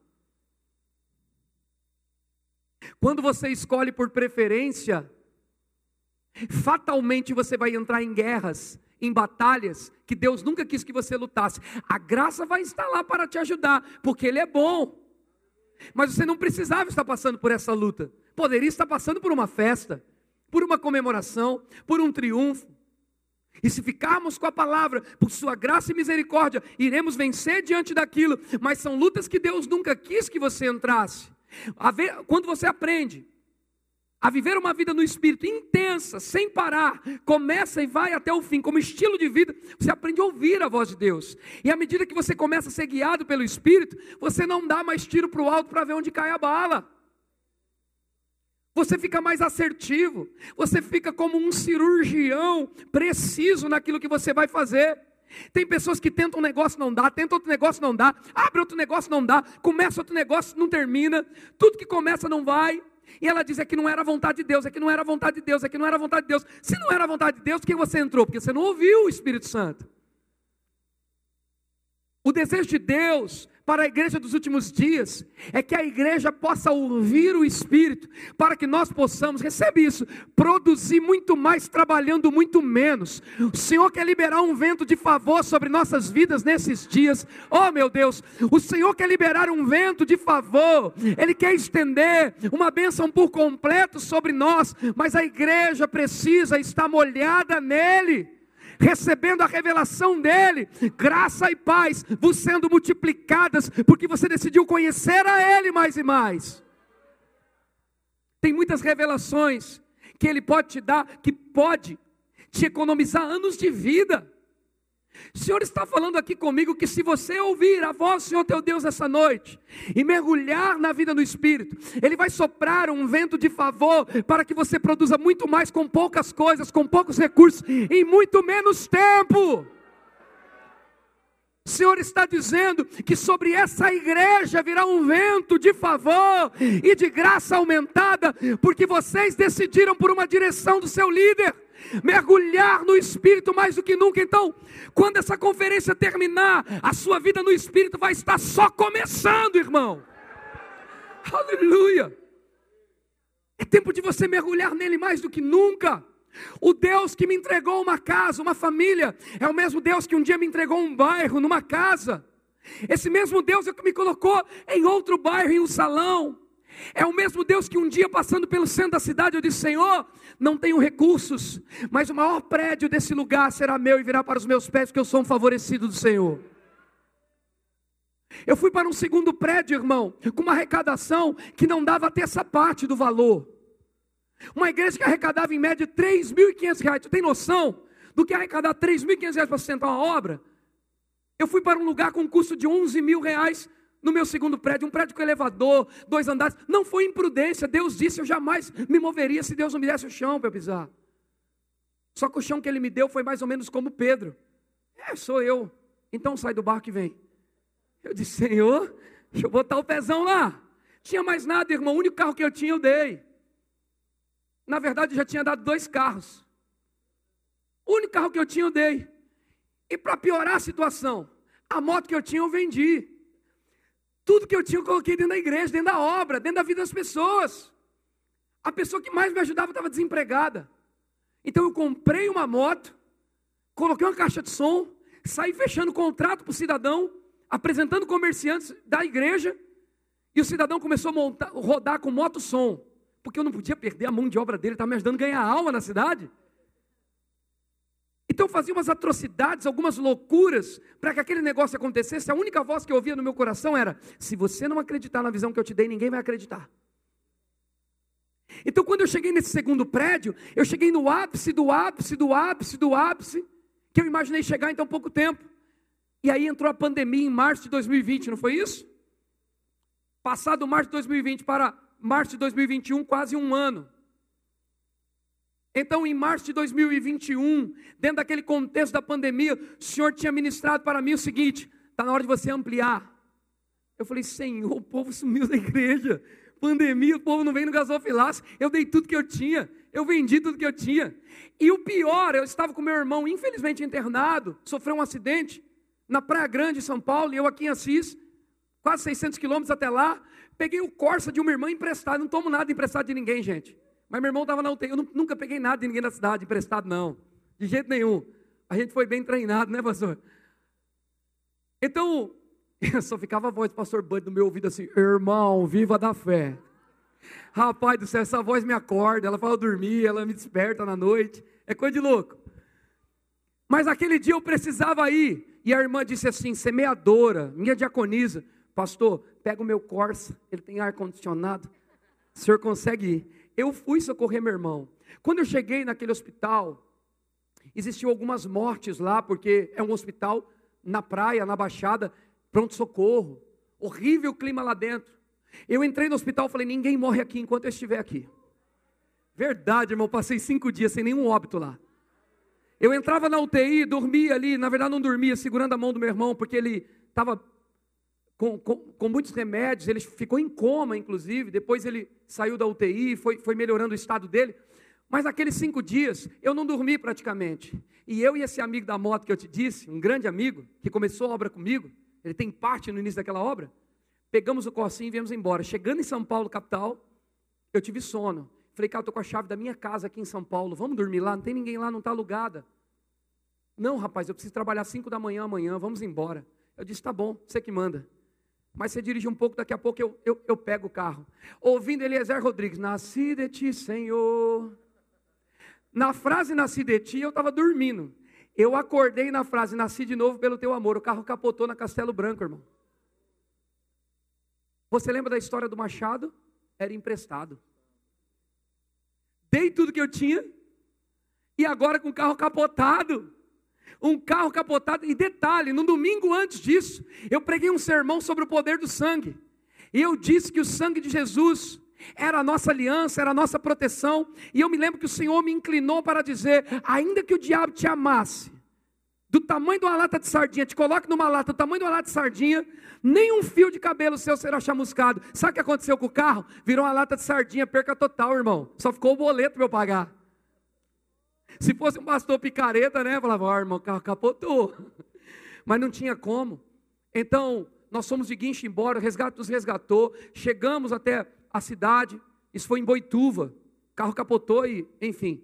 Quando você escolhe por preferência, fatalmente você vai entrar em guerras, em batalhas que Deus nunca quis que você lutasse. A graça vai estar lá para te ajudar, porque Ele é bom. Mas você não precisava estar passando por essa luta. Poderia estar passando por uma festa, por uma comemoração, por um triunfo. E se ficarmos com a palavra, por sua graça e misericórdia, iremos vencer diante daquilo, mas são lutas que Deus nunca quis que você entrasse. Quando você aprende a viver uma vida no espírito intensa, sem parar, começa e vai até o fim, como estilo de vida, você aprende a ouvir a voz de Deus. E à medida que você começa a ser guiado pelo espírito, você não dá mais tiro para o alto para ver onde cai a bala. Você fica mais assertivo, você fica como um cirurgião preciso naquilo que você vai fazer. Tem pessoas que tentam um negócio não dá, tentam outro negócio não dá, abre outro negócio não dá, começa outro negócio não termina, tudo que começa não vai. E ela diz é que não era vontade de Deus, é que não era vontade de Deus, é que não era vontade de Deus. Se não era vontade de Deus, por que você entrou? Porque você não ouviu o Espírito Santo. O desejo de Deus para a igreja dos últimos dias é que a igreja possa ouvir o Espírito, para que nós possamos, recebe isso, produzir muito mais trabalhando muito menos. O Senhor quer liberar um vento de favor sobre nossas vidas nesses dias. Oh meu Deus, o Senhor quer liberar um vento de favor, Ele quer estender uma bênção por completo sobre nós, mas a igreja precisa estar molhada nele recebendo a revelação dele, graça e paz vos sendo multiplicadas, porque você decidiu conhecer a ele mais e mais. Tem muitas revelações que ele pode te dar, que pode te economizar anos de vida. O Senhor está falando aqui comigo que se você ouvir a voz do Senhor teu Deus essa noite e mergulhar na vida do Espírito, Ele vai soprar um vento de favor para que você produza muito mais com poucas coisas, com poucos recursos, em muito menos tempo. O Senhor está dizendo que sobre essa igreja virá um vento de favor e de graça aumentada, porque vocês decidiram por uma direção do seu líder mergulhar no Espírito mais do que nunca. Então, quando essa conferência terminar, a sua vida no Espírito vai estar só começando, irmão. Aleluia! É tempo de você mergulhar nele mais do que nunca. O Deus que me entregou uma casa, uma família, é o mesmo Deus que um dia me entregou um bairro, numa casa. Esse mesmo Deus é que me colocou em outro bairro, em um salão. É o mesmo Deus que um dia passando pelo centro da cidade eu disse: Senhor, não tenho recursos, mas o maior prédio desse lugar será meu e virá para os meus pés, porque eu sou um favorecido do Senhor. Eu fui para um segundo prédio, irmão, com uma arrecadação que não dava até essa parte do valor. Uma igreja que arrecadava em média 3.500 reais. Tu tem noção do que arrecadar 3.500 reais para sustentar uma obra? Eu fui para um lugar com um custo de 11 mil reais no meu segundo prédio, um prédio com elevador, dois andares. Não foi imprudência. Deus disse: eu jamais me moveria se Deus não me desse o chão para eu pisar. Só que o chão que ele me deu foi mais ou menos como Pedro. É, sou eu. Então sai do barco e vem. Eu disse: Senhor, deixa eu botar o pezão lá. Tinha mais nada, irmão. O único carro que eu tinha, eu dei. Na verdade, eu já tinha dado dois carros. O único carro que eu tinha, eu dei. E para piorar a situação, a moto que eu tinha, eu vendi. Tudo que eu tinha eu coloquei dentro da igreja, dentro da obra, dentro da vida das pessoas. A pessoa que mais me ajudava estava desempregada. Então eu comprei uma moto, coloquei uma caixa de som, saí fechando contrato para o cidadão, apresentando comerciantes da igreja, e o cidadão começou a montar, rodar com moto som, porque eu não podia perder a mão de obra dele, estava me ajudando a ganhar alma na cidade. Então fazia umas atrocidades, algumas loucuras, para que aquele negócio acontecesse. A única voz que eu ouvia no meu coração era: se você não acreditar na visão que eu te dei, ninguém vai acreditar. Então, quando eu cheguei nesse segundo prédio, eu cheguei no ápice do ápice do ápice do ápice, que eu imaginei chegar em tão pouco tempo. E aí entrou a pandemia em março de 2020, não foi isso? Passado março de 2020 para março de 2021, quase um ano. Então, em março de 2021, dentro daquele contexto da pandemia, o Senhor tinha ministrado para mim o seguinte: está na hora de você ampliar. Eu falei, Senhor, o povo sumiu da igreja. Pandemia, o povo não vem no gasofilaço. Eu dei tudo que eu tinha. Eu vendi tudo que eu tinha. E o pior, eu estava com meu irmão, infelizmente internado, sofreu um acidente na Praia Grande, São Paulo, e eu aqui em Assis, quase 600 quilômetros até lá. Peguei o Corsa de uma irmã emprestado. Não tomo nada emprestado de ninguém, gente. Mas meu irmão estava na UTI. Eu nunca peguei nada de ninguém na cidade, emprestado, não. De jeito nenhum. A gente foi bem treinado, né, pastor? Então, <laughs> só ficava a voz do pastor Bud no meu ouvido assim: irmão, viva da fé. Rapaz do céu, essa voz me acorda, ela fala dormir, ela me desperta na noite. É coisa de louco. Mas aquele dia eu precisava ir. E a irmã disse assim: semeadora, minha diaconisa, pastor, pega o meu Corsa, ele tem ar-condicionado. O senhor consegue ir? Eu fui socorrer meu irmão. Quando eu cheguei naquele hospital, existiam algumas mortes lá, porque é um hospital na praia, na Baixada, pronto-socorro. Horrível clima lá dentro. Eu entrei no hospital e falei: ninguém morre aqui enquanto eu estiver aqui. Verdade, irmão, passei cinco dias sem nenhum óbito lá. Eu entrava na UTI, dormia ali, na verdade não dormia, segurando a mão do meu irmão, porque ele estava com, com, com, muitos remédios, ele ficou em coma, inclusive, depois ele saiu da UTI, foi, foi melhorando o estado dele. Mas naqueles cinco dias, eu não dormi praticamente. E eu e esse amigo da moto que eu te disse, um grande amigo, que começou a obra comigo, ele tem parte no início daquela obra, pegamos o corsinho e viemos embora. Chegando em São Paulo, capital, eu tive sono. Falei, cara, eu estou com a chave da minha casa aqui em São Paulo, vamos dormir lá, não tem ninguém lá, não está alugada. Não, rapaz, eu preciso trabalhar cinco da manhã amanhã, vamos embora. Eu disse, tá bom, você que manda. Mas você dirige um pouco, daqui a pouco eu, eu, eu pego o carro. Ouvindo Eliezer Rodrigues, nasci de ti, Senhor. Na frase nasci de ti, eu estava dormindo. Eu acordei na frase, nasci de novo pelo teu amor. O carro capotou na Castelo Branco, irmão. Você lembra da história do machado? Era emprestado. Dei tudo que eu tinha, e agora com o carro capotado um carro capotado. E detalhe, no domingo antes disso, eu preguei um sermão sobre o poder do sangue. E eu disse que o sangue de Jesus era a nossa aliança, era a nossa proteção. E eu me lembro que o Senhor me inclinou para dizer: ainda que o diabo te amasse, do tamanho de uma lata de sardinha, te coloque numa lata do tamanho de uma lata de sardinha, nem um fio de cabelo seu será chamuscado. Sabe o que aconteceu com o carro? Virou uma lata de sardinha, perca total, irmão. Só ficou o boleto para eu pagar. Se fosse um pastor picareta, né? Falava, ó, oh, irmão, o carro capotou. <laughs> Mas não tinha como. Então, nós fomos de guincho embora, o resgate nos resgatou, chegamos até a cidade, isso foi em Boituva, o carro capotou e, enfim,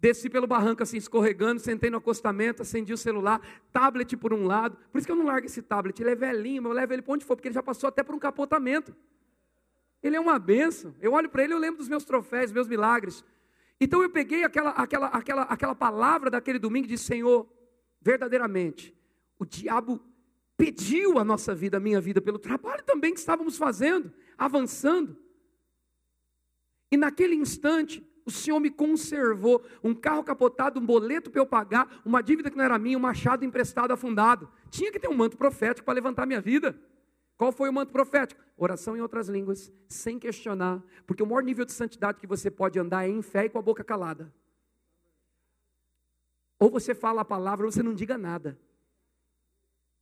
desci pelo barranco assim, escorregando, sentei no acostamento, acendi o celular, tablet por um lado, por isso que eu não largo esse tablet, ele é velhinho, mas eu levo ele para onde for, porque ele já passou até por um capotamento. Ele é uma benção, eu olho para ele, eu lembro dos meus troféus, meus milagres, então eu peguei aquela, aquela, aquela, aquela palavra daquele domingo e disse: Senhor, verdadeiramente, o diabo pediu a nossa vida, a minha vida, pelo trabalho também que estávamos fazendo, avançando. E naquele instante, o Senhor me conservou. Um carro capotado, um boleto para eu pagar, uma dívida que não era minha, um machado emprestado afundado. Tinha que ter um manto profético para levantar minha vida. Qual foi o manto profético? Oração em outras línguas, sem questionar, porque o maior nível de santidade que você pode andar é em fé e com a boca calada. Ou você fala a palavra ou você não diga nada.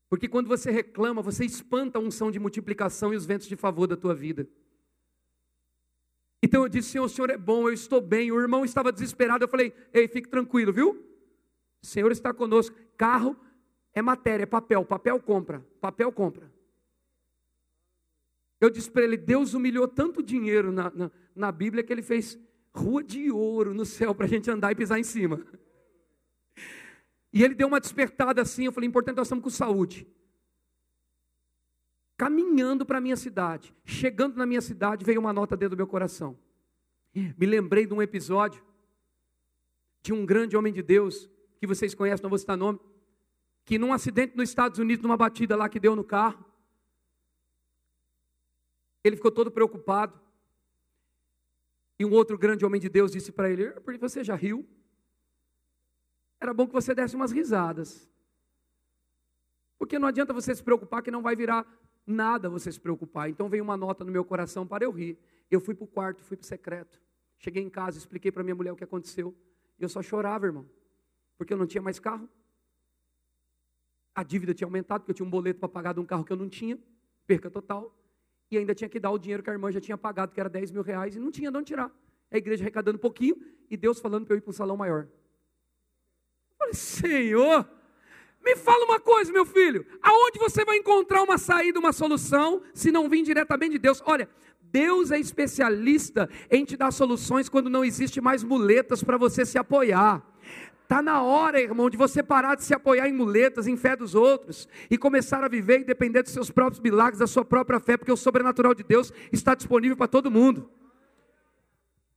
Porque quando você reclama, você espanta a unção de multiplicação e os ventos de favor da tua vida. Então eu disse: Senhor, o Senhor é bom, eu estou bem. O irmão estava desesperado. Eu falei: Ei, fique tranquilo, viu? O Senhor está conosco. Carro é matéria, é papel. Papel compra. Papel compra. Eu disse para ele: Deus humilhou tanto dinheiro na, na, na Bíblia que ele fez rua de ouro no céu para a gente andar e pisar em cima. E ele deu uma despertada assim, eu falei, importante, nós estamos com saúde. Caminhando para a minha cidade, chegando na minha cidade, veio uma nota dentro do meu coração. Me lembrei de um episódio de um grande homem de Deus, que vocês conhecem, não vou citar nome, que num acidente nos Estados Unidos, numa batida lá que deu no carro, ele ficou todo preocupado. E um outro grande homem de Deus disse para ele: Você já riu? era bom que você desse umas risadas. Porque não adianta você se preocupar que não vai virar nada você se preocupar. Então veio uma nota no meu coração para eu rir. Eu fui para o quarto, fui para o secreto. Cheguei em casa, expliquei para minha mulher o que aconteceu. Eu só chorava, irmão. Porque eu não tinha mais carro. A dívida tinha aumentado, porque eu tinha um boleto para pagar de um carro que eu não tinha. Perca total. E ainda tinha que dar o dinheiro que a irmã já tinha pagado, que era 10 mil reais, e não tinha de onde tirar. A igreja arrecadando um pouquinho e Deus falando para eu ir para um salão maior. Falei, Senhor, me fala uma coisa, meu filho. Aonde você vai encontrar uma saída, uma solução, se não vir diretamente de Deus? Olha, Deus é especialista em te dar soluções quando não existe mais muletas para você se apoiar. Está na hora, irmão, de você parar de se apoiar em muletas, em fé dos outros, e começar a viver e depender dos seus próprios milagres, da sua própria fé, porque o sobrenatural de Deus está disponível para todo mundo.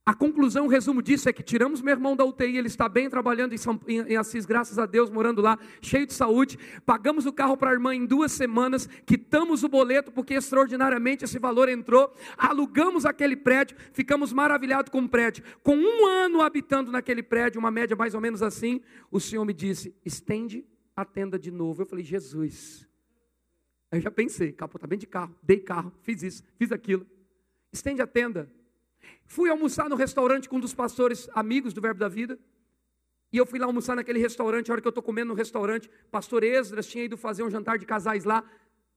A conclusão, o resumo disso é que tiramos meu irmão da UTI, ele está bem trabalhando em, São, em, em Assis, graças a Deus, morando lá, cheio de saúde. Pagamos o carro para a irmã em duas semanas, quitamos o boleto porque extraordinariamente esse valor entrou, alugamos aquele prédio, ficamos maravilhados com o prédio. Com um ano habitando naquele prédio, uma média mais ou menos assim, o Senhor me disse: estende a tenda de novo. Eu falei, Jesus. Aí eu já pensei, capotamento de carro, dei carro, fiz isso, fiz aquilo. Estende a tenda. Fui almoçar no restaurante com um dos pastores amigos do Verbo da Vida. E eu fui lá almoçar naquele restaurante, a hora que eu estou comendo no restaurante, pastor Esdras tinha ido fazer um jantar de casais lá.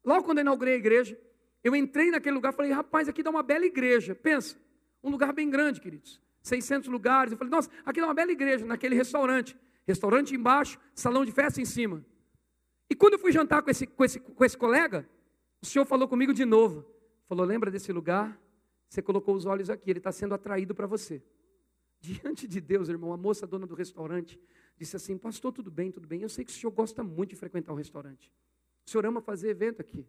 Logo quando eu inaugurei a igreja, eu entrei naquele lugar, falei, rapaz, aqui dá uma bela igreja. Pensa, um lugar bem grande, queridos. 600 lugares. Eu falei, nossa, aqui dá uma bela igreja, naquele restaurante. Restaurante embaixo, salão de festa em cima. E quando eu fui jantar com esse, com esse, com esse colega, o senhor falou comigo de novo. Falou, lembra desse lugar? Você colocou os olhos aqui, ele está sendo atraído para você. <laughs> Diante de Deus, irmão, a moça dona do restaurante disse assim: Pastor, tudo bem, tudo bem. Eu sei que o senhor gosta muito de frequentar o restaurante. O senhor ama fazer evento aqui.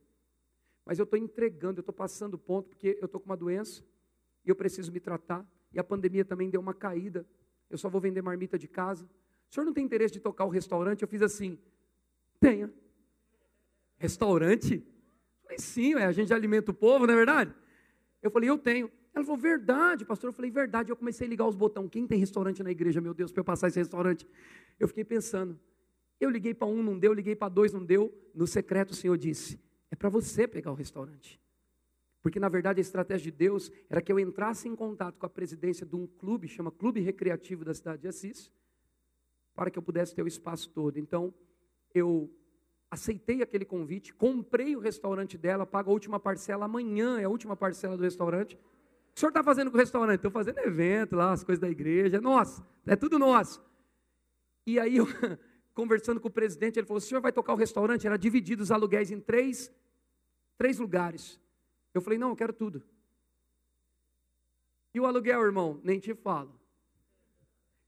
Mas eu estou entregando, eu estou passando ponto, porque eu estou com uma doença e eu preciso me tratar. E a pandemia também deu uma caída. Eu só vou vender marmita de casa. O senhor não tem interesse de tocar o restaurante? Eu fiz assim: Tenha. Restaurante? falei, sim, a gente alimenta o povo, não é verdade? Eu falei, eu tenho. Ela falou, verdade, pastor. Eu falei, verdade. Eu comecei a ligar os botões. Quem tem restaurante na igreja, meu Deus, para eu passar esse restaurante? Eu fiquei pensando. Eu liguei para um, não deu. Liguei para dois, não deu. No secreto, o Senhor disse: é para você pegar o restaurante. Porque, na verdade, a estratégia de Deus era que eu entrasse em contato com a presidência de um clube, chama Clube Recreativo da cidade de Assis, para que eu pudesse ter o espaço todo. Então, eu aceitei aquele convite, comprei o restaurante dela, pago a última parcela, amanhã é a última parcela do restaurante. O senhor está fazendo com o restaurante? Estou fazendo evento lá, as coisas da igreja, é nosso, é tudo nosso. E aí eu, <laughs> conversando com o presidente, ele falou, o senhor vai tocar o restaurante? Era dividido os aluguéis em três, três lugares. Eu falei, não, eu quero tudo. E o aluguel, irmão, nem te falo.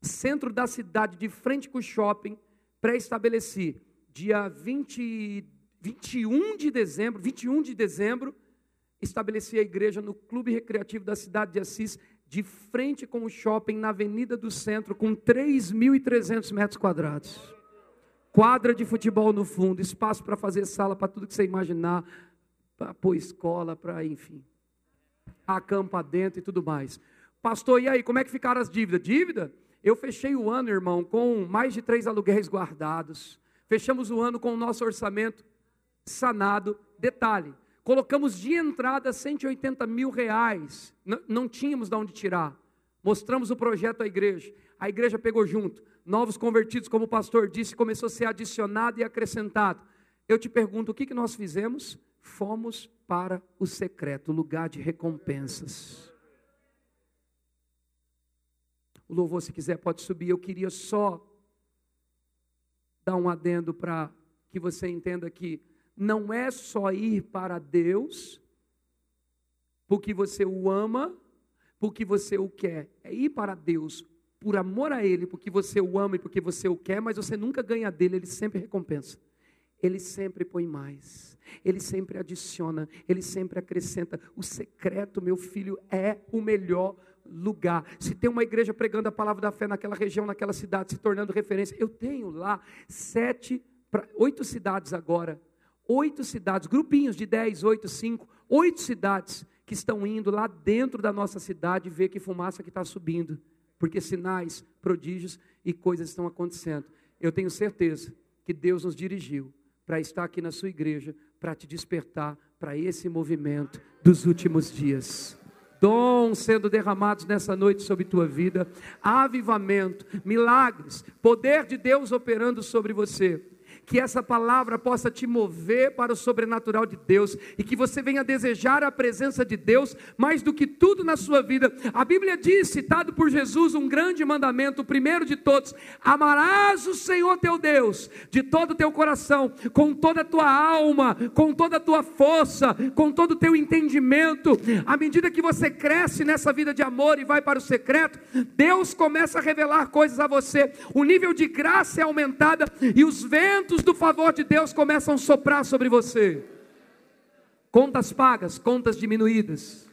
Centro da cidade, de frente com o shopping, pré-estabeleci dia 20, 21 de dezembro, 21 de dezembro, estabeleci a igreja no Clube Recreativo da cidade de Assis, de frente com o shopping na Avenida do Centro, com 3.300 metros quadrados. Quadra de futebol no fundo, espaço para fazer sala para tudo que você imaginar, para pôr escola, para enfim. Acampa dentro e tudo mais. Pastor, e aí, como é que ficaram as dívidas? Dívida? Eu fechei o ano, irmão, com mais de três aluguéis guardados. Fechamos o ano com o nosso orçamento sanado. Detalhe, colocamos de entrada 180 mil reais. Não, não tínhamos de onde tirar. Mostramos o projeto à igreja. A igreja pegou junto. Novos convertidos, como o pastor disse, começou a ser adicionado e acrescentado. Eu te pergunto, o que, que nós fizemos? Fomos para o secreto, lugar de recompensas. O louvor, se quiser, pode subir. Eu queria só dar um adendo para que você entenda que não é só ir para Deus porque você o ama, porque você o quer. É ir para Deus por amor a Ele, porque você o ama e porque você o quer, mas você nunca ganha dele, Ele sempre recompensa. Ele sempre põe mais, Ele sempre adiciona, Ele sempre acrescenta. O secreto, meu filho, é o melhor lugar. Se tem uma igreja pregando a palavra da fé naquela região, naquela cidade, se tornando referência, eu tenho lá sete, oito cidades agora, oito cidades, grupinhos de dez, oito, cinco, oito cidades que estão indo lá dentro da nossa cidade ver que fumaça que está subindo, porque sinais, prodígios e coisas estão acontecendo. Eu tenho certeza que Deus nos dirigiu para estar aqui na sua igreja, para te despertar para esse movimento dos últimos dias dons sendo derramados nessa noite sobre tua vida, avivamento, milagres, poder de Deus operando sobre você que essa palavra possa te mover para o sobrenatural de Deus e que você venha desejar a presença de Deus mais do que tudo na sua vida. A Bíblia diz, citado por Jesus, um grande mandamento, o primeiro de todos: amarás o Senhor teu Deus de todo o teu coração, com toda a tua alma, com toda a tua força, com todo o teu entendimento. À medida que você cresce nessa vida de amor e vai para o secreto, Deus começa a revelar coisas a você. O nível de graça é aumentada e os ventos ventos do favor de Deus começam a soprar sobre você. Contas pagas, contas diminuídas,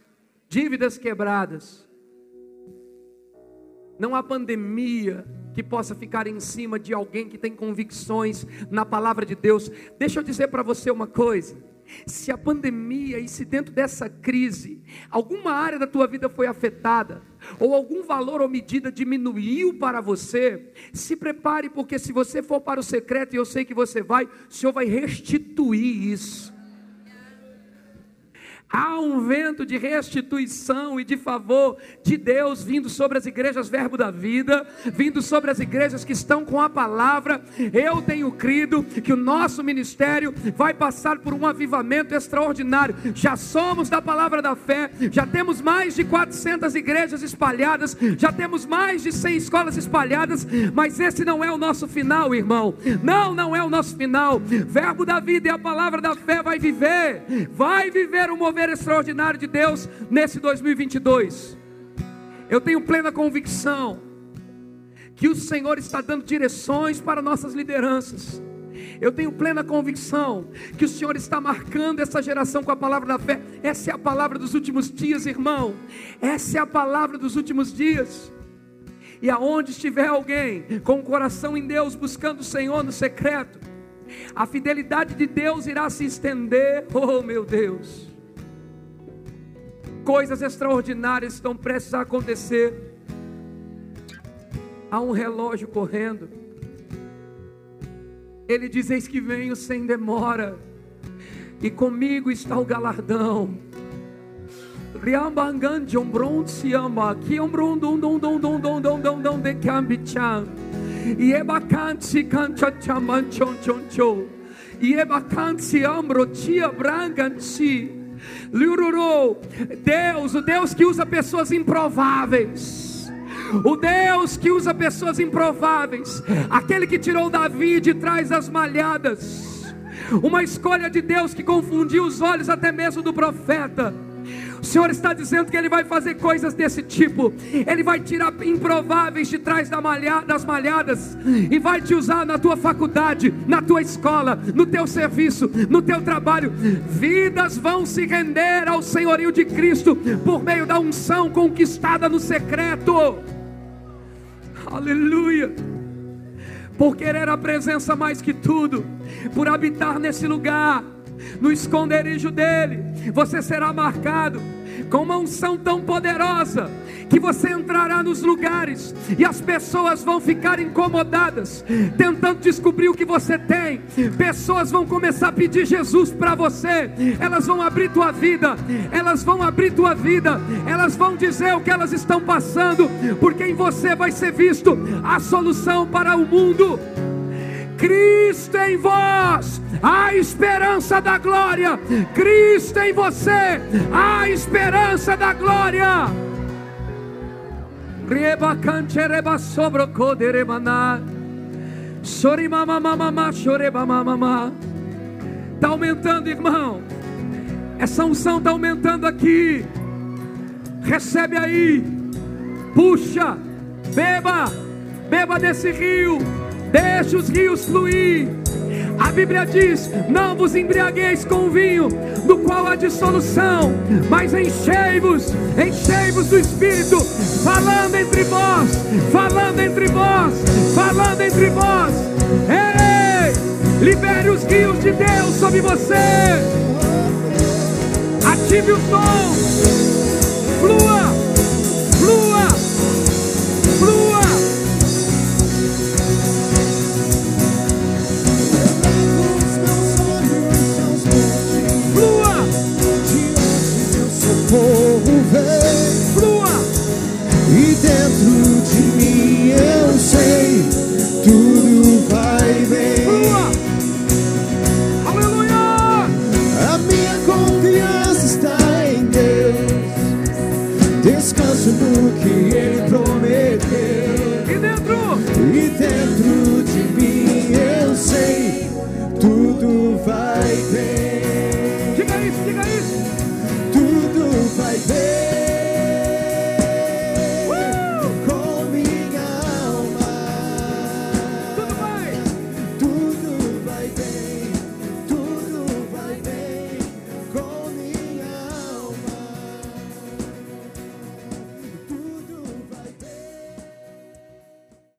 dívidas quebradas. Não há pandemia que possa ficar em cima de alguém que tem convicções na palavra de Deus. Deixa eu dizer para você uma coisa. Se a pandemia e se dentro dessa crise alguma área da tua vida foi afetada, ou algum valor ou medida diminuiu para você, se prepare, porque se você for para o secreto, e eu sei que você vai, o Senhor vai restituir isso. Há um vento de restituição e de favor de Deus vindo sobre as igrejas Verbo da Vida, vindo sobre as igrejas que estão com a palavra. Eu tenho crido que o nosso ministério vai passar por um avivamento extraordinário. Já somos da palavra da fé, já temos mais de 400 igrejas espalhadas, já temos mais de 100 escolas espalhadas, mas esse não é o nosso final, irmão. Não, não é o nosso final. Verbo da Vida e a palavra da fé vai viver, vai viver o mover mover extraordinário de Deus nesse 2022. Eu tenho plena convicção que o Senhor está dando direções para nossas lideranças. Eu tenho plena convicção que o Senhor está marcando essa geração com a palavra da fé. Essa é a palavra dos últimos dias, irmão. Essa é a palavra dos últimos dias. E aonde estiver alguém com o coração em Deus, buscando o Senhor no secreto, a fidelidade de Deus irá se estender. Oh, meu Deus! Coisas extraordinárias estão prestes a acontecer. Há um relógio correndo. Ele diz: Eis que venho sem demora, e comigo está o galardão. E é bacante é ambro tia brancanci. Deus, o Deus que usa pessoas improváveis. O Deus que usa pessoas improváveis, aquele que tirou Davi de trás das malhadas, uma escolha de Deus que confundiu os olhos até mesmo do profeta o Senhor está dizendo que Ele vai fazer coisas desse tipo. Ele vai tirar improváveis de trás das malhadas e vai te usar na tua faculdade, na tua escola, no teu serviço, no teu trabalho. Vidas vão se render ao senhorio de Cristo por meio da unção conquistada no secreto. Aleluia por querer a presença mais que tudo, por habitar nesse lugar, no esconderijo dele, você será marcado com uma unção tão poderosa que você entrará nos lugares e as pessoas vão ficar incomodadas, tentando descobrir o que você tem. Pessoas vão começar a pedir Jesus para você, elas vão abrir tua vida, elas vão abrir tua vida, elas vão dizer o que elas estão passando, porque em você vai ser visto a solução para o mundo. Cristo em vós, a esperança da glória. Cristo em você, a esperança da glória. Reba canchereba sobre coderemana. Sorimamamamama, chorebamamama. Está aumentando, irmão. Essa unção está aumentando aqui. Recebe aí. Puxa. Beba. Beba desse rio. Deixa os rios fluir. A Bíblia diz: Não vos embriagueis com o vinho, do qual há dissolução, mas enchei-vos, enchei-vos do Espírito, falando entre vós, falando entre vós, falando entre vós. Ei, libere os rios de Deus sobre você. Ative os dons. Flua, dentro de mim eu sei, tudo vai bem. Aleluia. A minha confiança está em Deus. Descanso no que Ele